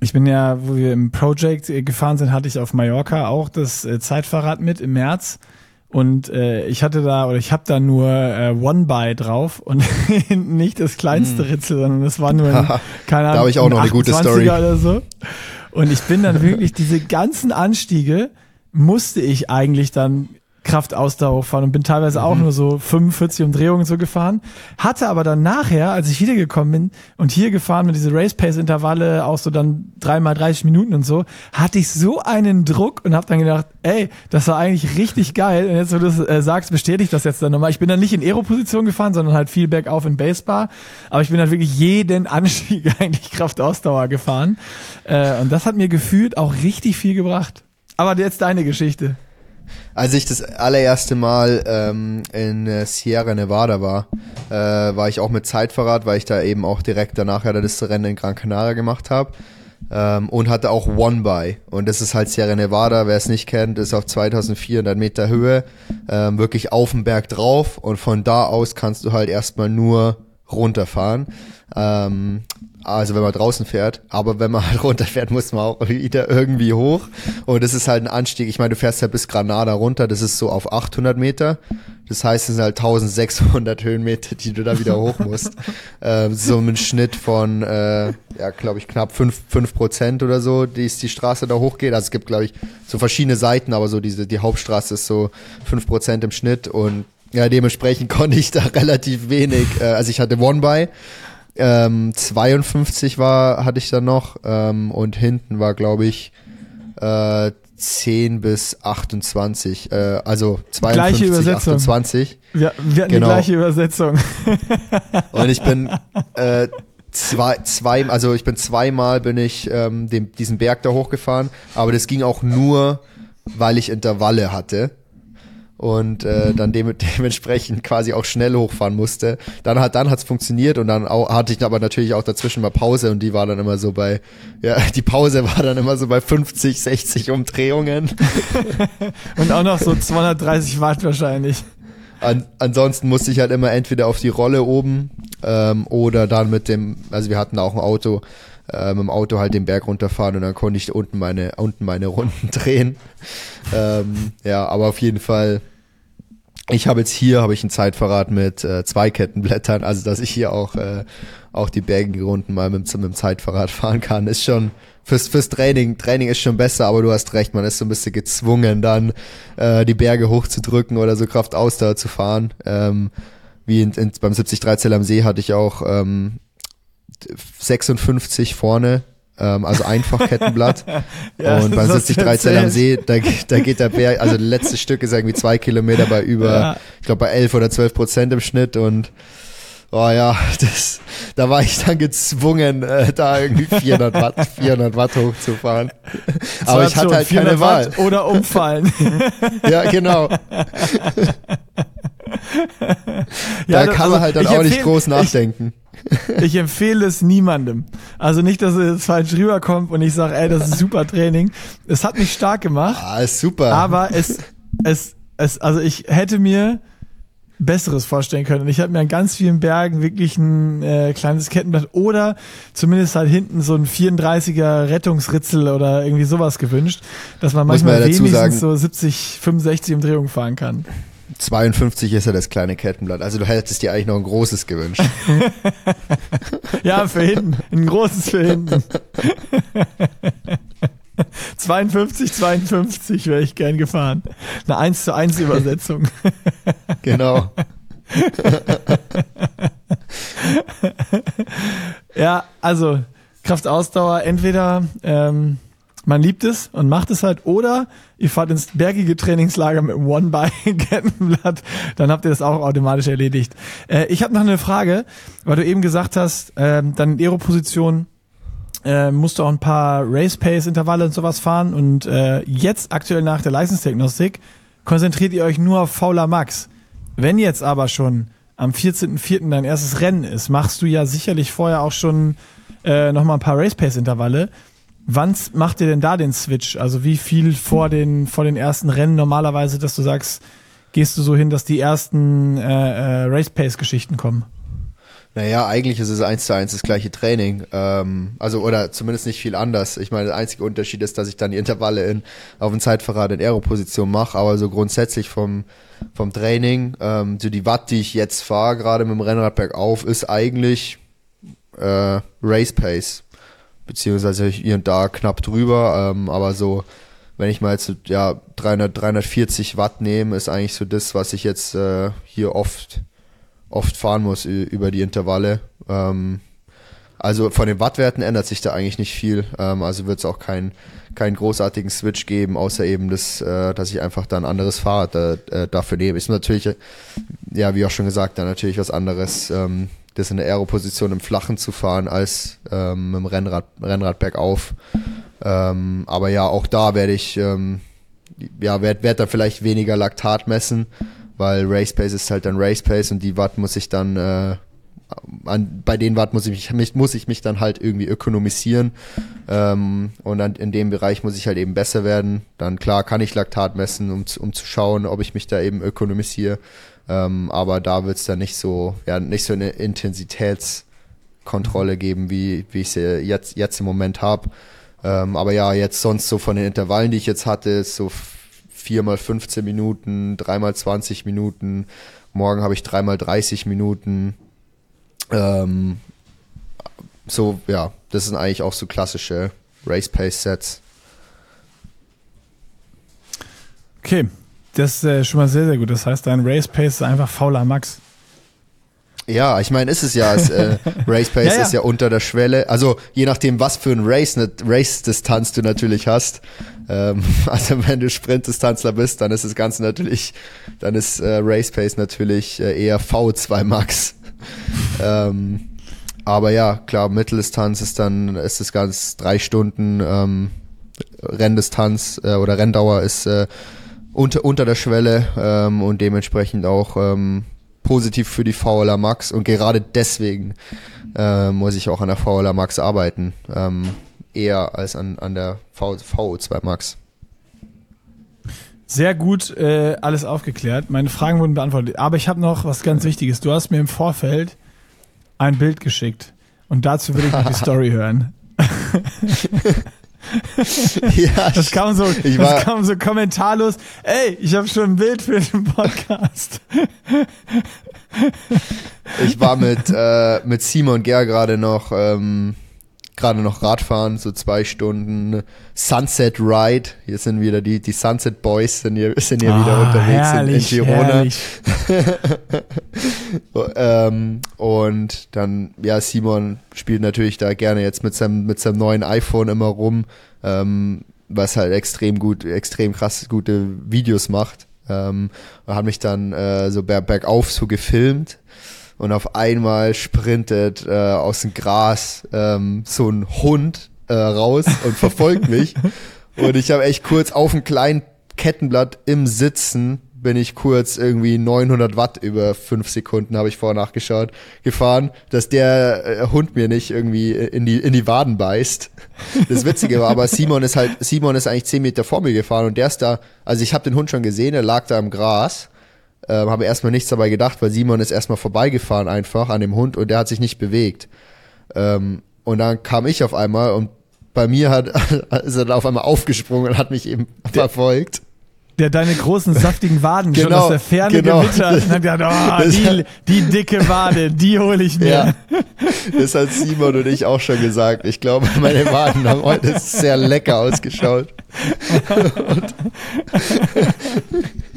Speaker 2: Ich bin ja, wo wir im Project gefahren sind, hatte ich auf Mallorca auch das äh, Zeitfahrrad mit im März. Und äh, ich hatte da, oder ich habe da nur äh, One-By drauf und nicht das kleinste hm. Ritzel, sondern das war nur, ein,
Speaker 1: keine Ahnung, da habe ich auch noch eine gute Story.
Speaker 2: Oder so. Und ich bin dann wirklich diese ganzen Anstiege musste ich eigentlich dann Kraftausdauer fahren und bin teilweise mhm. auch nur so 45 Umdrehungen so gefahren. Hatte aber dann nachher, als ich wiedergekommen bin und hier gefahren mit diese Race Pace Intervalle, auch so dann dreimal 30 Minuten und so, hatte ich so einen Druck und habe dann gedacht, ey, das war eigentlich richtig geil. Und jetzt, wo du das äh, sagst, bestätigt das jetzt dann nochmal. Ich bin dann nicht in Aero-Position gefahren, sondern halt viel bergauf in Basebar. Aber ich bin dann wirklich jeden Anstieg eigentlich Kraftausdauer gefahren. Äh, und das hat mir gefühlt auch richtig viel gebracht. Aber jetzt deine Geschichte.
Speaker 1: Als ich das allererste Mal ähm, in äh, Sierra Nevada war, äh, war ich auch mit Zeitfahrrad, weil ich da eben auch direkt danach ja das Rennen in Gran Canaria gemacht habe. Ähm, und hatte auch One By. Und das ist halt Sierra Nevada, wer es nicht kennt, ist auf 2400 Meter Höhe, ähm, wirklich auf dem Berg drauf. Und von da aus kannst du halt erstmal nur runterfahren. Ähm, also wenn man draußen fährt, aber wenn man halt runterfährt, muss man auch wieder irgendwie hoch. Und das ist halt ein Anstieg. Ich meine, du fährst ja bis Granada runter, das ist so auf 800 Meter. Das heißt, es sind halt 1600 Höhenmeter, die du da wieder hoch musst. ähm, so ein Schnitt von, äh, ja, glaube ich, knapp fünf fünf Prozent oder so, die ist die Straße da hochgeht. Also es gibt, glaube ich, so verschiedene Seiten, aber so diese, die Hauptstraße ist so fünf Prozent im Schnitt und ja, dementsprechend konnte ich da relativ wenig. Äh, also ich hatte One-By, ähm, 52 war, hatte ich dann noch ähm, und hinten war, glaube ich, äh, 10 bis 28, äh, also 52, gleiche Übersetzung. 28.
Speaker 2: Wir, wir hatten genau. die gleiche Übersetzung.
Speaker 1: und ich bin äh, zwei, zwei, also ich bin zweimal bin ich ähm, dem, diesen Berg da hochgefahren, aber das ging auch nur, weil ich Intervalle hatte. Und äh, dann dem, dementsprechend quasi auch schnell hochfahren musste. Dann hat dann hat's funktioniert und dann auch, hatte ich aber natürlich auch dazwischen mal Pause und die war dann immer so bei ja die Pause war dann immer so bei 50 60 Umdrehungen
Speaker 2: und auch noch so 230 Watt wahrscheinlich.
Speaker 1: An, ansonsten musste ich halt immer entweder auf die Rolle oben ähm, oder dann mit dem also wir hatten auch ein Auto äh, mit dem Auto halt den Berg runterfahren und dann konnte ich unten meine, unten meine Runden drehen. ähm, ja, aber auf jeden Fall, ich habe jetzt hier habe ich ein Zeitverrat mit äh, zwei Kettenblättern, also dass ich hier auch, äh, auch die bergigen Runden mal mit, mit dem Zeitverrat fahren kann, ist schon fürs, fürs Training, Training ist schon besser, aber du hast recht, man ist so ein bisschen gezwungen, dann äh, die Berge hochzudrücken oder so Kraftausdauer zu fahren. Ähm, wie in, in, beim 73 Zell am See hatte ich auch ähm, 56 vorne, ähm, also einfach Kettenblatt. ja, und beim 73 Zell am See, da, da geht der Berg, also das letzte Stück ist irgendwie zwei Kilometer bei über, ja. ich glaube bei 11 oder 12 Prozent im Schnitt und Oh ja, das, da war ich dann gezwungen, äh, da irgendwie 400 Watt, 400 Watt hochzufahren. Aber ich hatte halt keine Wahl.
Speaker 2: Watt oder umfallen.
Speaker 1: ja, genau. da kann man halt dann auch nicht groß nachdenken.
Speaker 2: Ich, ich, empfehle es niemandem. Also nicht, dass es falsch rüberkommt und ich sage, ey, das ist super Training. Es hat mich stark gemacht.
Speaker 1: Ah, ist super.
Speaker 2: Aber es, es, es, also ich hätte mir Besseres vorstellen können. Und ich habe mir an ganz vielen Bergen wirklich ein äh, kleines Kettenblatt oder zumindest halt hinten so ein 34er Rettungsritzel oder irgendwie sowas gewünscht, dass man manchmal man wenigstens sagen, so 70, 65 Umdrehungen fahren kann.
Speaker 1: 52 ist ja das kleine Kettenblatt. Also du hättest dir eigentlich noch ein großes gewünscht.
Speaker 2: ja, für hinten. Ein großes für hinten. 52, 52 wäre ich gern gefahren. Eine 1 zu 1 Übersetzung.
Speaker 1: genau.
Speaker 2: ja, also Kraftausdauer, entweder ähm, man liebt es und macht es halt, oder ihr fahrt ins bergige Trainingslager mit einem One-by-Kettenblatt, dann habt ihr das auch automatisch erledigt. Äh, ich habe noch eine Frage, weil du eben gesagt hast, äh, dann Aero-Position äh, musst du auch ein paar Race-Pace-Intervalle und sowas fahren und äh, jetzt aktuell nach der Leistungsdiagnostik konzentriert ihr euch nur auf Fauler Max. Wenn jetzt aber schon am 14.04. dein erstes Rennen ist, machst du ja sicherlich vorher auch schon äh, nochmal ein paar Race-Pace-Intervalle. Wann macht ihr denn da den Switch? Also wie viel vor den, vor den ersten Rennen normalerweise, dass du sagst, gehst du so hin, dass die ersten äh, äh, Race-Pace-Geschichten kommen?
Speaker 1: Naja, eigentlich ist es eins zu eins das gleiche Training. Ähm, also, oder zumindest nicht viel anders. Ich meine, der einzige Unterschied ist, dass ich dann die Intervalle in, auf dem Zeitverrat in Aero-Position mache, aber so grundsätzlich vom, vom Training, ähm, so die Watt, die ich jetzt fahre, gerade mit dem Rennrad bergauf, ist eigentlich äh, Race Pace. Beziehungsweise hier und da knapp drüber, ähm, aber so, wenn ich mal jetzt ja 300, 340 Watt nehme, ist eigentlich so das, was ich jetzt äh, hier oft oft fahren muss über die Intervalle. Ähm, also von den Wattwerten ändert sich da eigentlich nicht viel. Ähm, also wird es auch keinen keinen großartigen Switch geben, außer eben das, äh, dass ich einfach da ein anderes Fahrrad äh, dafür nehme. Ist natürlich, ja, wie auch schon gesagt, dann natürlich was anderes, ähm, das in der Aeroposition im Flachen zu fahren, als ähm, mit dem Rennrad, Rennrad bergauf. Ähm, aber ja, auch da werde ich, ähm, ja, werde werd da vielleicht weniger Laktat messen weil Race Pace ist halt dann Race Pace und die Watt muss ich dann äh, an, bei den Watt muss ich mich, muss ich mich dann halt irgendwie ökonomisieren ähm, und dann in dem Bereich muss ich halt eben besser werden. Dann klar kann ich Laktat messen, um, um zu schauen, ob ich mich da eben ökonomisiere, ähm, aber da wird's dann nicht so, ja nicht so eine Intensitätskontrolle geben, wie wie ich sie jetzt jetzt im Moment habe. Ähm, aber ja, jetzt sonst so von den Intervallen, die ich jetzt hatte, ist so viermal 15 Minuten, dreimal 20 Minuten. Morgen habe ich dreimal 30 Minuten. Ähm, so, ja, das sind eigentlich auch so klassische Race Pace Sets.
Speaker 2: Okay, das ist äh, schon mal sehr, sehr gut. Das heißt, dein Race Pace ist einfach fauler Max.
Speaker 1: Ja, ich meine, ist es ja. Es, äh, Race Pace ja, ja. ist ja unter der Schwelle. Also je nachdem, was für ein Race, eine Race-Distanz du natürlich hast. Ähm, also wenn du Sprintdistanzler bist, dann ist das Ganze natürlich, dann ist äh, Race Pace natürlich äh, eher V2 Max. ähm, aber ja, klar, Mitteldistanz ist dann, ist das Ganze drei Stunden ähm, Renndistanz äh, oder Renndauer ist äh, unter, unter der Schwelle ähm, und dementsprechend auch ähm, positiv für die VLA Max und gerade deswegen äh, muss ich auch an der VLA Max arbeiten, ähm, eher als an, an der v, VO2 Max.
Speaker 2: Sehr gut, äh, alles aufgeklärt. Meine Fragen wurden beantwortet. Aber ich habe noch was ganz Wichtiges. Du hast mir im Vorfeld ein Bild geschickt. Und dazu will ich noch die Story hören. ja, das kam so, ich das kam so kommentarlos. Ey, ich habe schon ein Bild für den Podcast.
Speaker 1: ich war mit äh, mit Simon Ger gerade noch ähm, gerade noch Radfahren, so zwei Stunden Sunset Ride. Hier sind wieder die, die Sunset Boys sind hier, sind hier ah, wieder unterwegs herrlich, in, in Girona. ähm, und dann, ja, Simon spielt natürlich da gerne jetzt mit seinem, mit seinem neuen iPhone immer rum, ähm, was halt extrem gut, extrem krass gute Videos macht. Ähm, und hat mich dann äh, so berg, bergauf so gefilmt und auf einmal sprintet äh, aus dem Gras ähm, so ein Hund äh, raus und verfolgt mich. Und ich habe echt kurz auf dem kleinen Kettenblatt im Sitzen bin ich kurz irgendwie 900 Watt über fünf Sekunden, habe ich vorher nachgeschaut, gefahren, dass der äh, Hund mir nicht irgendwie in die, in die Waden beißt. Das Witzige war aber, Simon ist halt, Simon ist eigentlich zehn Meter vor mir gefahren und der ist da, also ich habe den Hund schon gesehen, er lag da im Gras ähm, habe erstmal nichts dabei gedacht, weil Simon ist erstmal vorbeigefahren einfach an dem Hund und der hat sich nicht bewegt. Ähm, und dann kam ich auf einmal und bei mir hat, ist er auf einmal aufgesprungen und hat mich eben der, verfolgt.
Speaker 2: Der deine großen saftigen Waden genau, schon aus der Ferne genau. gewittert und hat gedacht, oh, die, die dicke Wade, die hole ich mir. Ja,
Speaker 1: das hat Simon und ich auch schon gesagt. Ich glaube, meine Waden haben heute sehr lecker ausgeschaut. und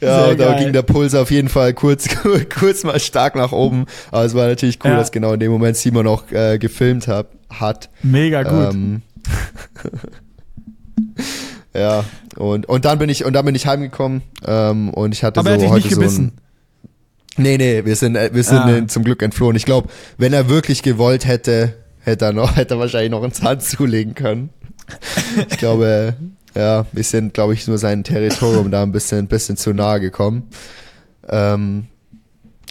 Speaker 1: ja, Sehr da geil. ging der Puls auf jeden Fall kurz, kurz mal stark nach oben. Aber es war natürlich cool, ja. dass genau in dem Moment Simon auch äh, gefilmt hab, hat.
Speaker 2: Mega gut. Ähm,
Speaker 1: ja, und, und dann bin ich, und dann bin ich heimgekommen, ähm, und ich hatte
Speaker 2: Aber
Speaker 1: so
Speaker 2: heute so ein,
Speaker 1: Nee, nee, wir sind, äh, wir sind ah. zum Glück entflohen. Ich glaube, wenn er wirklich gewollt hätte, hätte er noch, hätte er wahrscheinlich noch ins Hand zulegen können. Ich glaube, ja, wir sind, glaube ich, nur sein Territorium da ein bisschen, bisschen zu nahe gekommen. Ähm,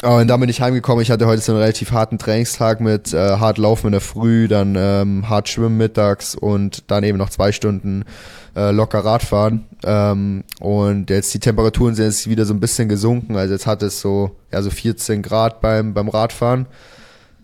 Speaker 1: aber dann bin ich heimgekommen. Ich hatte heute so einen relativ harten Trainingstag mit äh, hart Laufen in der Früh, dann ähm, hart Schwimmen mittags und dann eben noch zwei Stunden äh, locker Radfahren. Ähm, und jetzt die Temperaturen sind jetzt wieder so ein bisschen gesunken. Also jetzt hat es so, ja, so 14 Grad beim, beim Radfahren.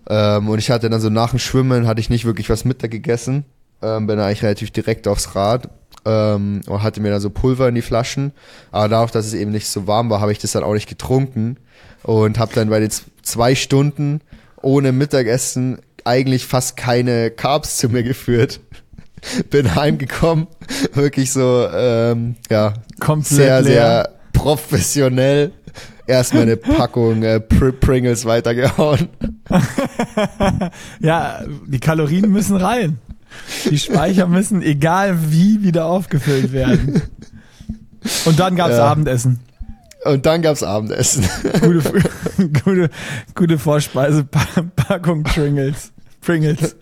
Speaker 1: Ähm, und ich hatte dann so nach dem Schwimmen hatte ich nicht wirklich was Mittag gegessen. Ähm, bin eigentlich relativ direkt aufs Rad ähm, und hatte mir dann so Pulver in die Flaschen. Aber dadurch, dass es eben nicht so warm war, habe ich das dann auch nicht getrunken und habe dann bei den zwei Stunden ohne Mittagessen eigentlich fast keine Carbs zu mir geführt. Bin heimgekommen, wirklich so, ähm, ja, Komplett sehr, leer. sehr professionell erstmal eine Packung äh, Pr Pringles weitergehauen.
Speaker 2: ja, die Kalorien müssen rein. Die Speicher müssen, egal wie, wieder aufgefüllt werden. Und dann gab's ja. Abendessen.
Speaker 1: Und dann gab's Abendessen.
Speaker 2: Gute, gute, gute Vorspeise, Packung Pringles. Pringles.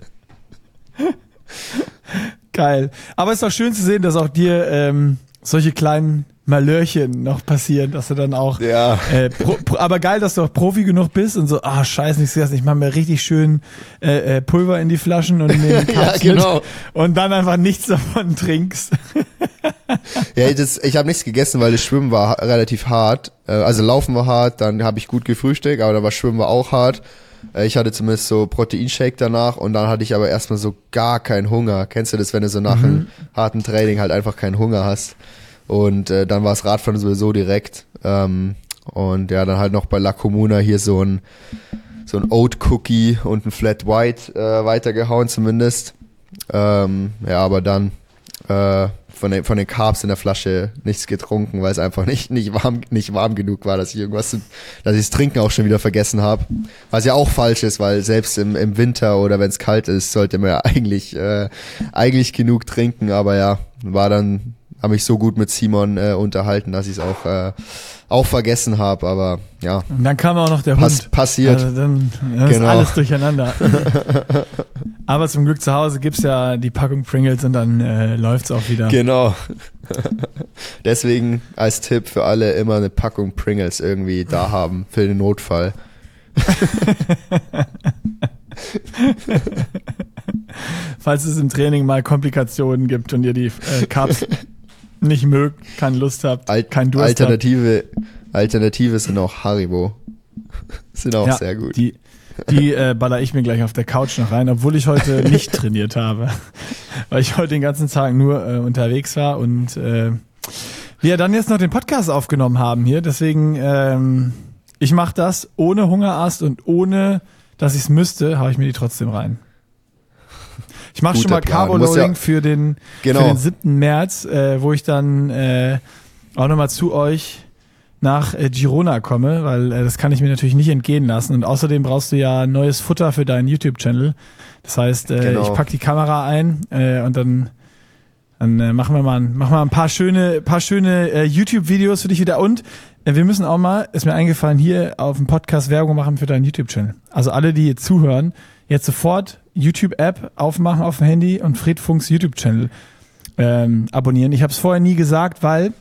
Speaker 2: Geil. Aber es ist doch schön zu sehen, dass auch dir ähm, solche kleinen Malörchen noch passieren, dass du dann auch.
Speaker 1: Ja.
Speaker 2: Äh, pro, pro, aber geil, dass du auch Profi genug bist und so, ah, scheiße, nichts ich mache mir richtig schön äh, äh, Pulver in die Flaschen und in den ja, genau. Und dann einfach nichts davon trinkst.
Speaker 1: ja, das, ich habe nichts gegessen, weil das Schwimmen war relativ hart. Äh, also Laufen war hart, dann habe ich gut gefrühstückt, aber da war Schwimmen war auch hart. Äh, ich hatte zumindest so Proteinshake danach und dann hatte ich aber erstmal so gar keinen Hunger. Kennst du das, wenn du so nach mhm. einem harten Training halt einfach keinen Hunger hast? Und äh, dann war es Radfahren sowieso direkt. Ähm, und ja, dann halt noch bei La Comuna hier so ein, so ein Oat Cookie und ein Flat White äh, weitergehauen zumindest. Ähm, ja, aber dann äh, von, den, von den Carbs in der Flasche nichts getrunken, weil es einfach nicht, nicht, warm, nicht warm genug war, dass ich irgendwas, dass ich das Trinken auch schon wieder vergessen habe. Was ja auch falsch ist, weil selbst im, im Winter oder wenn es kalt ist, sollte man ja eigentlich, äh, eigentlich genug trinken, aber ja, war dann habe mich so gut mit Simon äh, unterhalten, dass ich es auch, äh, auch vergessen habe. Aber ja.
Speaker 2: Und dann kam auch noch der
Speaker 1: Pass,
Speaker 2: Hund.
Speaker 1: passiert.
Speaker 2: Also dann, dann
Speaker 1: Genau.
Speaker 2: ist alles durcheinander. Aber zum Glück zu Hause gibt's ja die Packung Pringles und dann äh, läuft's auch wieder.
Speaker 1: Genau. Deswegen als Tipp für alle immer eine Packung Pringles irgendwie da haben für den Notfall.
Speaker 2: Falls es im Training mal Komplikationen gibt und ihr die äh, Carbs nicht mögt, keine Lust habt,
Speaker 1: Al
Speaker 2: kein Durst habt.
Speaker 1: Alternative, Alternative sind auch Haribo. sind auch
Speaker 2: Ja,
Speaker 1: sehr gut.
Speaker 2: Die, die äh, baller ich mir gleich auf der Couch noch rein, obwohl ich heute nicht trainiert habe. Weil ich heute den ganzen Tag nur äh, unterwegs war und äh, wir dann jetzt noch den Podcast aufgenommen haben hier. Deswegen, ähm, ich mache das ohne Hungerast und ohne, dass ich es müsste, haue ich mir die trotzdem rein. Ich mache schon mal. Carbo-Loading
Speaker 1: Muss
Speaker 2: für den
Speaker 1: Genau.
Speaker 2: für den 7. März, äh, wo ich dann äh, auch nochmal zu euch nach äh, Girona komme, weil äh, das kann ich mir natürlich nicht entgehen lassen. Und außerdem brauchst du ja neues Futter für deinen YouTube-Channel. Das heißt, äh,
Speaker 1: Genau.
Speaker 2: ich pack die Kamera ein äh, und dann, dann äh, machen wir mal, ein- machen wir ein paar schöne, paar schöne äh, YouTube-Videos für dich wieder. Und äh, wir müssen auch mal, ist mir eingefallen, hier auf dem Podcast Werbung machen für deinen YouTube-Channel. Also alle, die jetzt zuhören, jetzt sofort YouTube-App aufmachen auf dem Handy und Fred Funks YouTube-Channel ähm, abonnieren. Ich habe es vorher nie gesagt, weil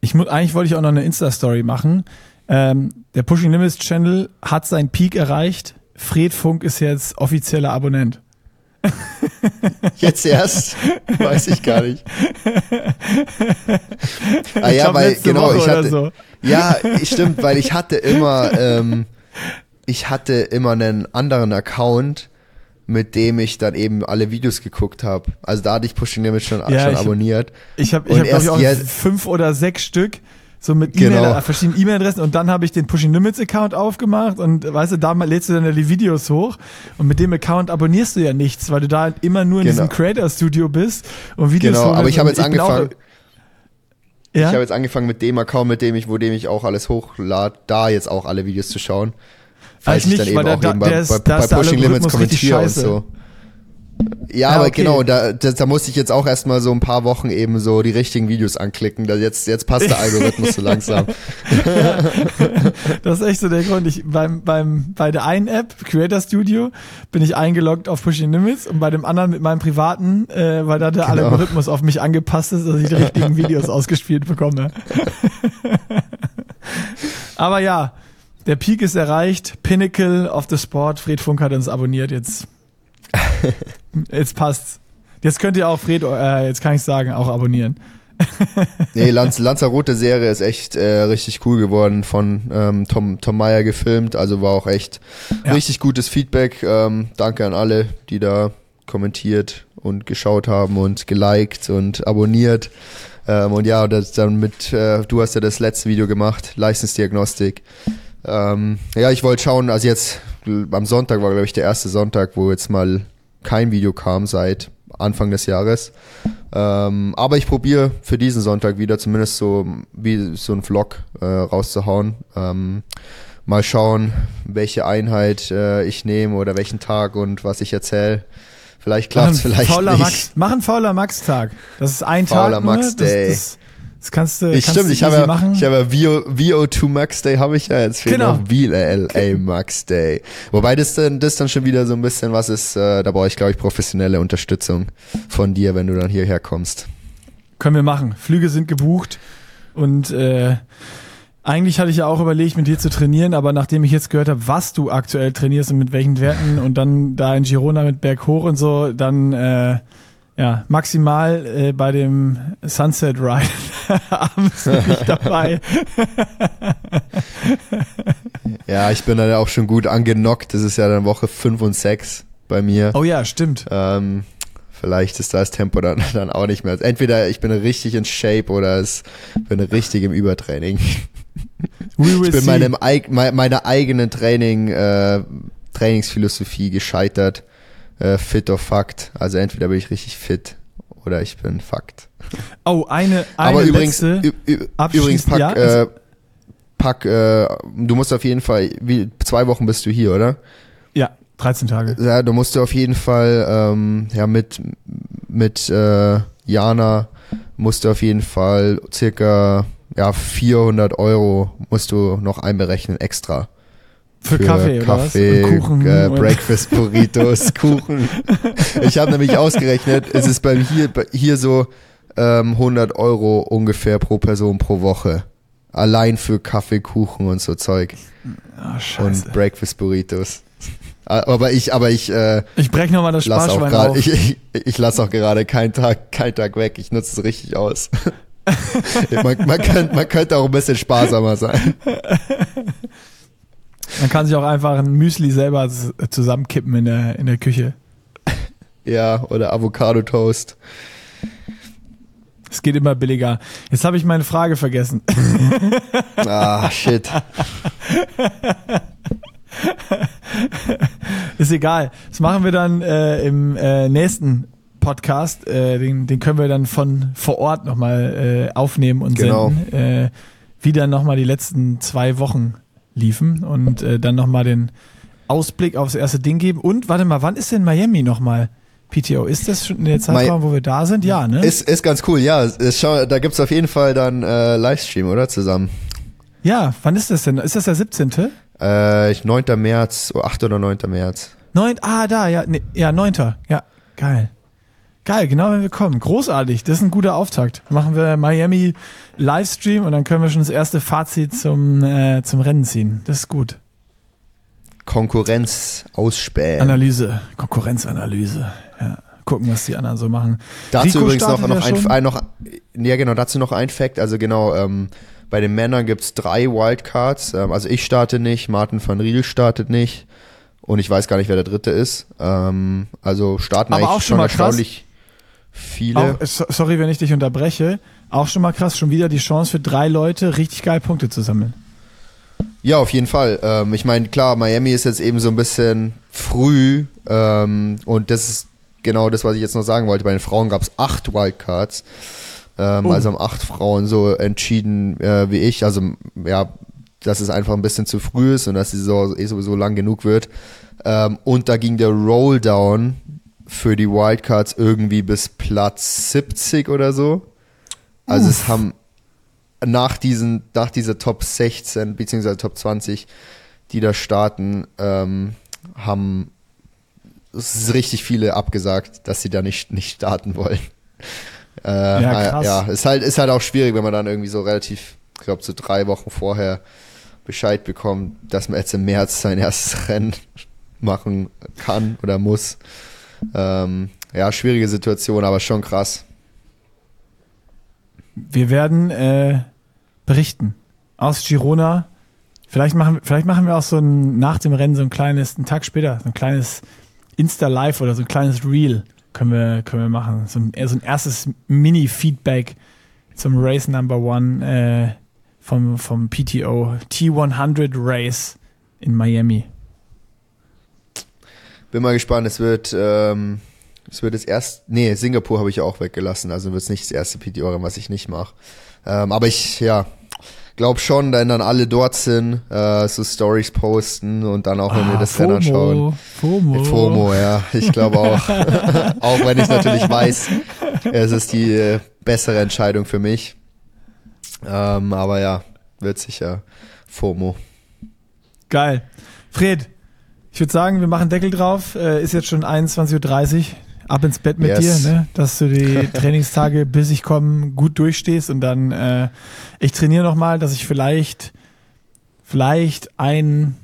Speaker 2: ich eigentlich wollte ich auch noch eine Insta-Story machen. Ähm, der Pushing Limits Channel hat seinen Peak erreicht. Fred Funk ist jetzt offizieller Abonnent.
Speaker 1: Jetzt erst? Weiß ich gar nicht. Ah ja,
Speaker 2: glaub,
Speaker 1: weil, genau,
Speaker 2: Woche
Speaker 1: ich hatte,
Speaker 2: so.
Speaker 1: ja, stimmt, weil ich hatte immer, ähm, ich hatte immer einen anderen Account, mit dem ich dann eben alle Videos geguckt habe. Also da hatte ich Pushing Limit schon,
Speaker 2: Ja,
Speaker 1: schon
Speaker 2: ich-
Speaker 1: abonniert.
Speaker 2: Ich habe ich hab, glaube ich, auch
Speaker 1: jetzt-
Speaker 2: fünf oder sechs Stück, so mit
Speaker 1: Genau.
Speaker 2: E-Mail, verschiedenen E-Mail-Adressen und dann habe ich den Pushing Limits Account aufgemacht und weißt du, da lädst du dann die Videos hoch und mit dem Account abonnierst du ja nichts, weil du da halt immer nur in
Speaker 1: Genau.
Speaker 2: diesem Creator Studio bist und Videos
Speaker 1: Genau, aber ich habe jetzt
Speaker 2: auch-
Speaker 1: angefangen,
Speaker 2: ja?
Speaker 1: ich habe jetzt angefangen mit dem Account, mit dem ich, wo dem ich auch alles hochlade, da jetzt auch alle Videos zu schauen.
Speaker 2: Eigentlich
Speaker 1: ich dann
Speaker 2: nicht,
Speaker 1: eben
Speaker 2: weil da-
Speaker 1: auch
Speaker 2: da-
Speaker 1: eben bei, bei, bei Pushing Limits kommentiere und so. Ja,
Speaker 2: Ja,
Speaker 1: aber
Speaker 2: okay.
Speaker 1: genau, da, da, da musste ich jetzt auch erstmal so ein paar Wochen eben so die richtigen Videos anklicken. Da jetzt, jetzt passt der Algorithmus so langsam.
Speaker 2: Das ist echt so der Grund. Ich, beim, beim, bei der einen App, Creator Studio, bin ich eingeloggt auf Pushing Limits und bei dem anderen mit meinem privaten, äh, weil da der
Speaker 1: Genau.
Speaker 2: Algorithmus auf mich angepasst ist, dass ich die richtigen Videos ausgespielt bekomme. Aber ja, der Peak ist erreicht. Pinnacle of the Sport. Fred Funk hat uns abonniert. Jetzt, jetzt passt's. Jetzt könnt ihr auch Fred, äh, jetzt kann ich sagen, auch abonnieren.
Speaker 1: Nee, Lanz, Lanzarote Serie ist echt äh, richtig cool geworden von ähm, Tom, Tom Meyer gefilmt. Also war auch echt
Speaker 2: Ja.
Speaker 1: richtig gutes Feedback. Ähm, danke an alle, die da kommentiert und geschaut haben und geliked und abonniert. Ähm, und ja, das dann mit, äh, du hast ja das letzte Video gemacht, Leistungsdiagnostik. Ähm, ja, ich wollte schauen, also jetzt am Sonntag war, glaube ich, der erste Sonntag, wo jetzt mal kein Video kam seit Anfang des Jahres. Ähm, aber ich probiere für diesen Sonntag wieder zumindest so wie so ein Vlog äh, rauszuhauen. Ähm, mal schauen, welche Einheit äh, ich nehme oder welchen Tag und was ich erzähle. Vielleicht
Speaker 2: Mach einen
Speaker 1: vielleicht
Speaker 2: fauler
Speaker 1: nicht.
Speaker 2: Max, mach einen fauler Max-Tag. Das ist ein
Speaker 1: Fauler
Speaker 2: Tag nur.
Speaker 1: Max
Speaker 2: das, kannst du,
Speaker 1: Ich
Speaker 2: kannst
Speaker 1: stimmt,
Speaker 2: du
Speaker 1: ich habe ja,
Speaker 2: machen.
Speaker 1: ich habe ja VO, VO2 Max Day habe ich ja jetzt fehlt
Speaker 2: Genau.
Speaker 1: noch VLA Max Day. Wobei das dann das dann schon wieder so ein bisschen was ist, äh, da brauche ich glaube ich professionelle Unterstützung von dir, wenn du dann hierher kommst.
Speaker 2: Können wir machen. Flüge sind gebucht und äh, eigentlich hatte ich ja auch überlegt, mit dir zu trainieren, aber nachdem ich jetzt gehört habe, was du aktuell trainierst und mit welchen Werten und dann da in Girona mit Berg hoch und so, dann äh, ja maximal äh, bei dem Sunset Ride abends bin ich dabei.
Speaker 1: Ja, ich bin dann auch schon gut angenockt. Das ist ja dann Woche 5 und 6 bei mir.
Speaker 2: Oh ja, stimmt.
Speaker 1: Ähm, vielleicht ist das Tempo dann, dann auch nicht mehr. Entweder ich bin richtig in Shape oder es bin richtig im Übertraining. Ich bin meinem, meiner eigenen Training, äh, Trainingsphilosophie gescheitert. Äh, fit or fucked. Also entweder bin ich richtig fit oder ich bin fucked.
Speaker 2: oh, eine, eine
Speaker 1: Aber übrigens,
Speaker 2: letzte.
Speaker 1: übrigens pack,
Speaker 2: ja,
Speaker 1: äh, pack, äh, du musst auf jeden Fall, wie, zwei Wochen bist du hier, oder?
Speaker 2: ja, 13 Tage.
Speaker 1: Ja, du musst du auf jeden Fall ähm, ja mit mit äh, Jana musst du auf jeden Fall circa ja, 400 Euro musst du noch einberechnen extra.
Speaker 2: Für, Kaffee,
Speaker 1: Kaffee
Speaker 2: oder was? Und Kuchen
Speaker 1: äh, Breakfast Burritos, Kuchen. Ich habe nämlich ausgerechnet, es ist bei hier, hier so ähm, 100 Euro ungefähr pro Person pro Woche. Allein für Kaffee, Kuchen und so Zeug.
Speaker 2: Ah, scheiße.
Speaker 1: Und Breakfast Burritos. Aber ich, aber ich äh,
Speaker 2: ich breche nochmal das Sparschwein
Speaker 1: gerade,
Speaker 2: auf.
Speaker 1: ich, ich, ich lasse auch gerade keinen Tag, keinen Tag weg. Ich nutze es richtig aus. man, man, könnte, man könnte auch ein bisschen sparsamer sein.
Speaker 2: Man kann sich auch einfach ein Müsli selber zusammenkippen in der, in der Küche.
Speaker 1: Ja, oder Avocado Toast.
Speaker 2: Es geht immer billiger. Jetzt habe ich meine Frage vergessen.
Speaker 1: Ah, shit.
Speaker 2: Ist egal. Das machen wir dann äh, im äh, nächsten Podcast. Äh, den, den können wir dann von vor Ort nochmal äh, aufnehmen und
Speaker 1: Genau.
Speaker 2: senden. Äh, wie dann nochmal die letzten zwei Wochen liefen und äh, dann nochmal den Ausblick aufs erste Ding geben. Und warte mal, wann ist denn Miami nochmal? PTO, ist das schon in der Zeitraum, wo wir da sind? Ja, ne?
Speaker 1: Ist, ist ganz cool, ja. Schon, da gibt's auf jeden Fall dann äh, Livestream, oder? Zusammen.
Speaker 2: ja, wann ist das denn? Ist das der 17.?
Speaker 1: Äh, ich- 9. März, oh, 8. oder 9. März.
Speaker 2: Neun, ah, da, ja, ne, ja, neunter. Ja, geil. Geil, genau wenn wir kommen. Großartig, das ist ein guter Auftakt. Machen wir Miami Livestream und dann können wir schon das erste Fazit zum, äh, zum Rennen ziehen. Das ist gut.
Speaker 1: Konkurrenz ausspähen.
Speaker 2: Analyse, Konkurrenzanalyse. Ja. Gucken, was die anderen so machen.
Speaker 1: Dazu
Speaker 2: Rico
Speaker 1: übrigens noch, noch, ein, ein, noch, ja genau, dazu noch ein Fact, also genau, ähm, bei den Männern gibt's drei Wildcards, ähm, also ich starte nicht, Martin van Riel startet nicht und ich weiß gar nicht, wer der dritte ist, ähm, also starten
Speaker 2: Aber
Speaker 1: eigentlich
Speaker 2: auch schon mal krass.
Speaker 1: Viele.
Speaker 2: Auch, so- sorry, wenn ich dich unterbreche. Auch schon mal krass, schon wieder die Chance für drei Leute, richtig geil Punkte zu sammeln.
Speaker 1: Ja, auf jeden Fall. Ähm, ich meine, klar, Miami ist jetzt eben so ein bisschen früh ähm, und das ist genau das, was ich jetzt noch sagen wollte. Bei den Frauen gab es acht Wildcards. Ähm,
Speaker 2: Oh.
Speaker 1: Also haben acht Frauen so entschieden äh, wie ich. Also ja, dass es einfach ein bisschen zu früh ist und dass die Saison eh sowieso lang genug wird. Ähm, und da ging der Rolldown für die Wildcards irgendwie bis Platz 70 oder so. Also es haben nach diesen, nach dieser Top 16 beziehungsweise Top 20, die da starten, ähm, haben richtig viele abgesagt, dass sie da nicht, nicht starten wollen. Äh,
Speaker 2: Ja, krass.
Speaker 1: ja, ist halt, ist halt auch schwierig, wenn man dann irgendwie so relativ, ich glaube, so drei Wochen vorher Bescheid bekommt, dass man jetzt im März sein erstes Rennen machen kann oder muss. Ähm, ja, schwierige Situation, aber schon krass.
Speaker 2: Wir werden äh, berichten aus Girona. Vielleicht machen, vielleicht machen wir auch so ein, nach dem Rennen so ein kleines, einen Tag später, so ein kleines Insta-Live oder so ein kleines Reel können wir, können wir machen. So ein, so ein erstes Mini-Feedback zum Race Number One äh, vom, vom PTO T100 Race in Miami.
Speaker 1: Bin mal gespannt, es wird, ähm, es wird das erste, nee, Singapur habe ich auch weggelassen, also wird es nicht das erste PTO, was ich nicht mache. Ähm, aber ich, ja, glaube schon, wenn dann alle dort sind, äh, so Stories posten und dann auch, wenn wir
Speaker 2: Ah,
Speaker 1: das Rennen anschauen.
Speaker 2: FOMO.
Speaker 1: FOMO, ja, ich glaube auch. auch wenn ich natürlich weiß, es ist die äh, bessere Entscheidung für mich. Ähm, aber ja, wird sicher FOMO.
Speaker 2: Geil. Fred, ich würde sagen, wir machen Deckel drauf. Äh, ist jetzt schon 21.30 Uhr. Ab ins Bett mit
Speaker 1: Yes.
Speaker 2: dir, ne? dass du die Trainingstage, bis ich komme, gut durchstehst und dann äh, ich trainiere nochmal, dass ich vielleicht vielleicht einen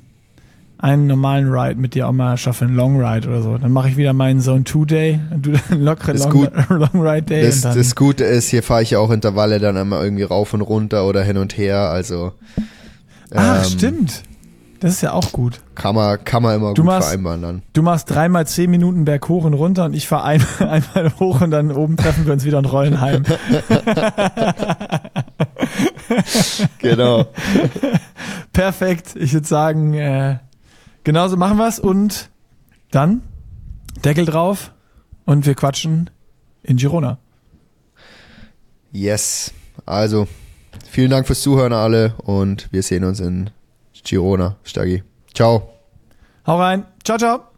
Speaker 2: einen normalen Ride mit dir auch mal schaffe, einen Long Ride oder so. Dann mache ich wieder meinen Zone 2 Day und du dann lockeren
Speaker 1: Ist
Speaker 2: Long,
Speaker 1: gut.
Speaker 2: Long Ride Day.
Speaker 1: Das, das Gute ist, hier fahre ich ja auch Intervalle dann einmal irgendwie rauf und runter oder hin und her. Also
Speaker 2: Ach,
Speaker 1: ähm,
Speaker 2: stimmt. Das ist ja auch gut.
Speaker 1: Kann man, kann man immer
Speaker 2: Du
Speaker 1: gut
Speaker 2: machst-
Speaker 1: vereinbaren dann.
Speaker 2: Du machst dreimal zehn Minuten Berg hoch und runter und ich fahre ein, einmal hoch und dann oben treffen wir uns wieder und rollen heim.
Speaker 1: Genau.
Speaker 2: Perfekt. Ich würde sagen, äh, genauso machen wir's und dann Deckel drauf und wir quatschen in Girona.
Speaker 1: Yes. Also, vielen Dank fürs Zuhören alle und wir sehen uns in Girona, Stagi. Ciao.
Speaker 2: Hau rein. Ciao, ciao.